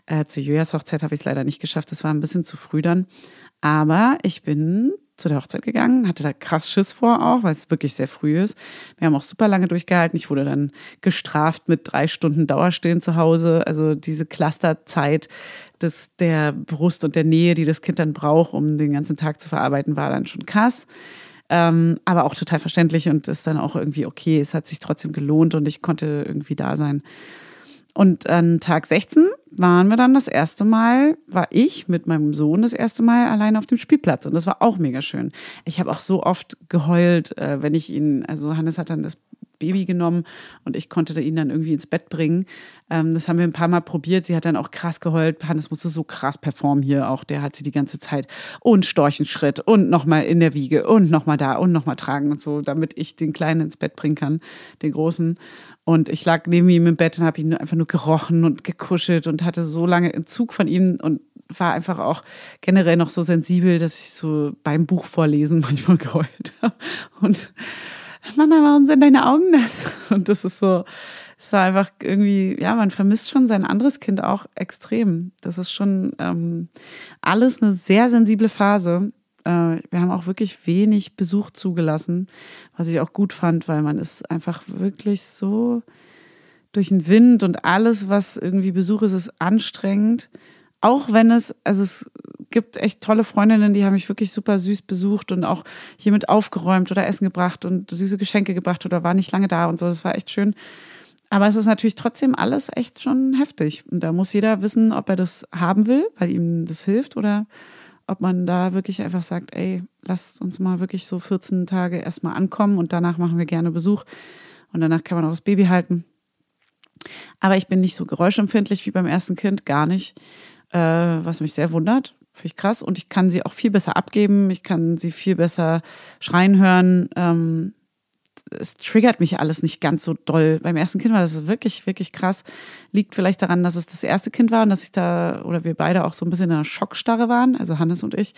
Äh, zur Julias Hochzeit habe ich es leider nicht geschafft. Das war ein bisschen zu früh dann. Aber ich bin zu der Hochzeit gegangen, hatte da krass Schiss vor auch, weil es wirklich sehr früh ist. Wir haben auch super lange durchgehalten. Ich wurde dann gestraft mit drei Stunden Dauerstehen zu Hause. Also diese Clusterzeit des, der Brust und der Nähe, die das Kind dann braucht, um den ganzen Tag zu verarbeiten, war dann schon krass. Ähm, aber auch total verständlich und ist dann auch irgendwie okay. Es hat sich trotzdem gelohnt und ich konnte irgendwie da sein. Und an Tag 16 waren wir dann das erste Mal, war ich mit meinem Sohn das erste Mal alleine auf dem Spielplatz. Und das war auch mega schön. Ich habe auch so oft geheult, äh, wenn ich ihn, also Hannes hat dann das Baby genommen und ich konnte ihn dann irgendwie ins Bett bringen. Ähm, das haben wir ein paar Mal probiert. Sie hat dann auch krass geheult. Hannes musste so krass performen hier auch. Der hat sie die ganze Zeit und Storchenschritt und nochmal in der Wiege und nochmal da und nochmal tragen und so, damit ich den Kleinen ins Bett bringen kann, den Großen. Und ich lag neben ihm im Bett und habe ihn einfach nur gerochen und gekuschelt und hatte so lange Entzug von ihm und war einfach auch generell noch so sensibel, dass ich so beim Buch vorlesen manchmal geheult habe. Und Mama, warum sind deine Augen nass? Und das ist so, es war einfach irgendwie, ja, man vermisst schon sein anderes Kind auch extrem. Das ist schon ähm, alles eine sehr sensible Phase. Äh, wir haben auch wirklich wenig Besuch zugelassen, was ich auch gut fand, weil man ist einfach wirklich so durch den Wind und alles, was irgendwie Besuch ist, ist anstrengend. Auch wenn es, also es gibt echt tolle Freundinnen, die haben mich wirklich super süß besucht und auch hiermit aufgeräumt oder Essen gebracht und süße Geschenke gebracht oder war nicht lange da und so. Das war echt schön. Aber es ist natürlich trotzdem alles echt schon heftig. Und da muss jeder wissen, ob er das haben will, weil ihm das hilft oder ob man da wirklich einfach sagt, ey, lasst uns mal wirklich so 14 Tage erstmal ankommen und danach machen wir gerne Besuch und danach kann man auch das Baby halten. Aber ich bin nicht so geräuschempfindlich wie beim ersten Kind, gar nicht. Äh, was mich sehr wundert. Finde ich krass. Und ich kann sie auch viel besser abgeben. Ich kann sie viel besser schreien hören. Ähm, es triggert mich alles nicht ganz so doll. Beim ersten Kind war das wirklich, wirklich krass. Liegt vielleicht daran, dass es das erste Kind war und dass ich da, oder wir beide auch so ein bisschen in einer Schockstarre waren, also Hannes und ich.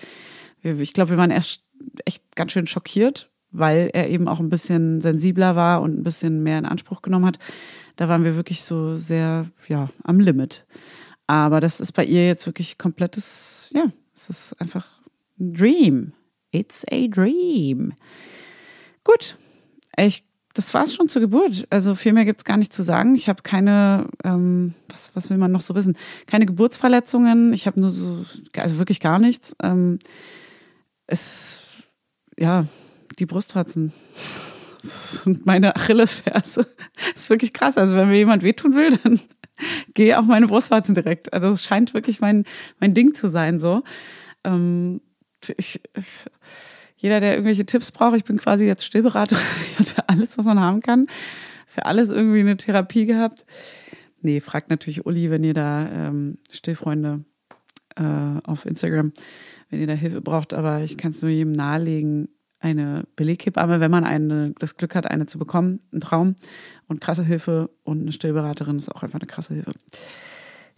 Ich glaube, wir waren erst echt ganz schön schockiert, weil er eben auch ein bisschen sensibler war und ein bisschen mehr in Anspruch genommen hat. Da waren wir wirklich so sehr, ja, am Limit. Aber das ist bei ihr jetzt wirklich komplettes, ja, es ist einfach ein Dream. It's a dream. Gut, ich, das war es schon zur Geburt. Also viel mehr gibt es gar nicht zu sagen. Ich habe keine, ähm, was, was will man noch so wissen? Keine Geburtsverletzungen. Ich habe nur so, also wirklich gar nichts. Ähm, es, ja, die Brustwarzen sind meine Achillesferse. Das ist wirklich krass. Also wenn mir jemand wehtun will, dann gehe auf meine Brustwarzen direkt. Also es scheint wirklich mein, mein Ding zu sein so. Ähm, ich, ich jeder, der irgendwelche Tipps braucht, ich bin quasi jetzt Stillberaterin. Ich hatte alles, was man haben kann. Für alles irgendwie eine Therapie gehabt. Nee, fragt natürlich Uli, wenn ihr da ähm, Stillfreunde äh, auf Instagram, wenn ihr da Hilfe braucht. Aber ich kann es nur jedem nahelegen, eine Beleghebamme, wenn man eine, das Glück hat, eine zu bekommen, ein Traum und krasse Hilfe und eine Stillberaterin ist auch einfach eine krasse Hilfe.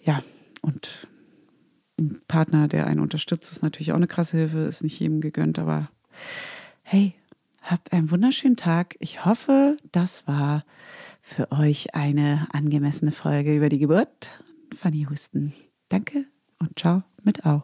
Ja, und ein Partner, der einen unterstützt, ist natürlich auch eine krasse Hilfe, ist nicht jedem gegönnt, aber Hey, habt einen wunderschönen Tag. Ich hoffe, das war für euch eine angemessene Folge über die Geburt. Fanny Husten. Danke und ciao mit Au.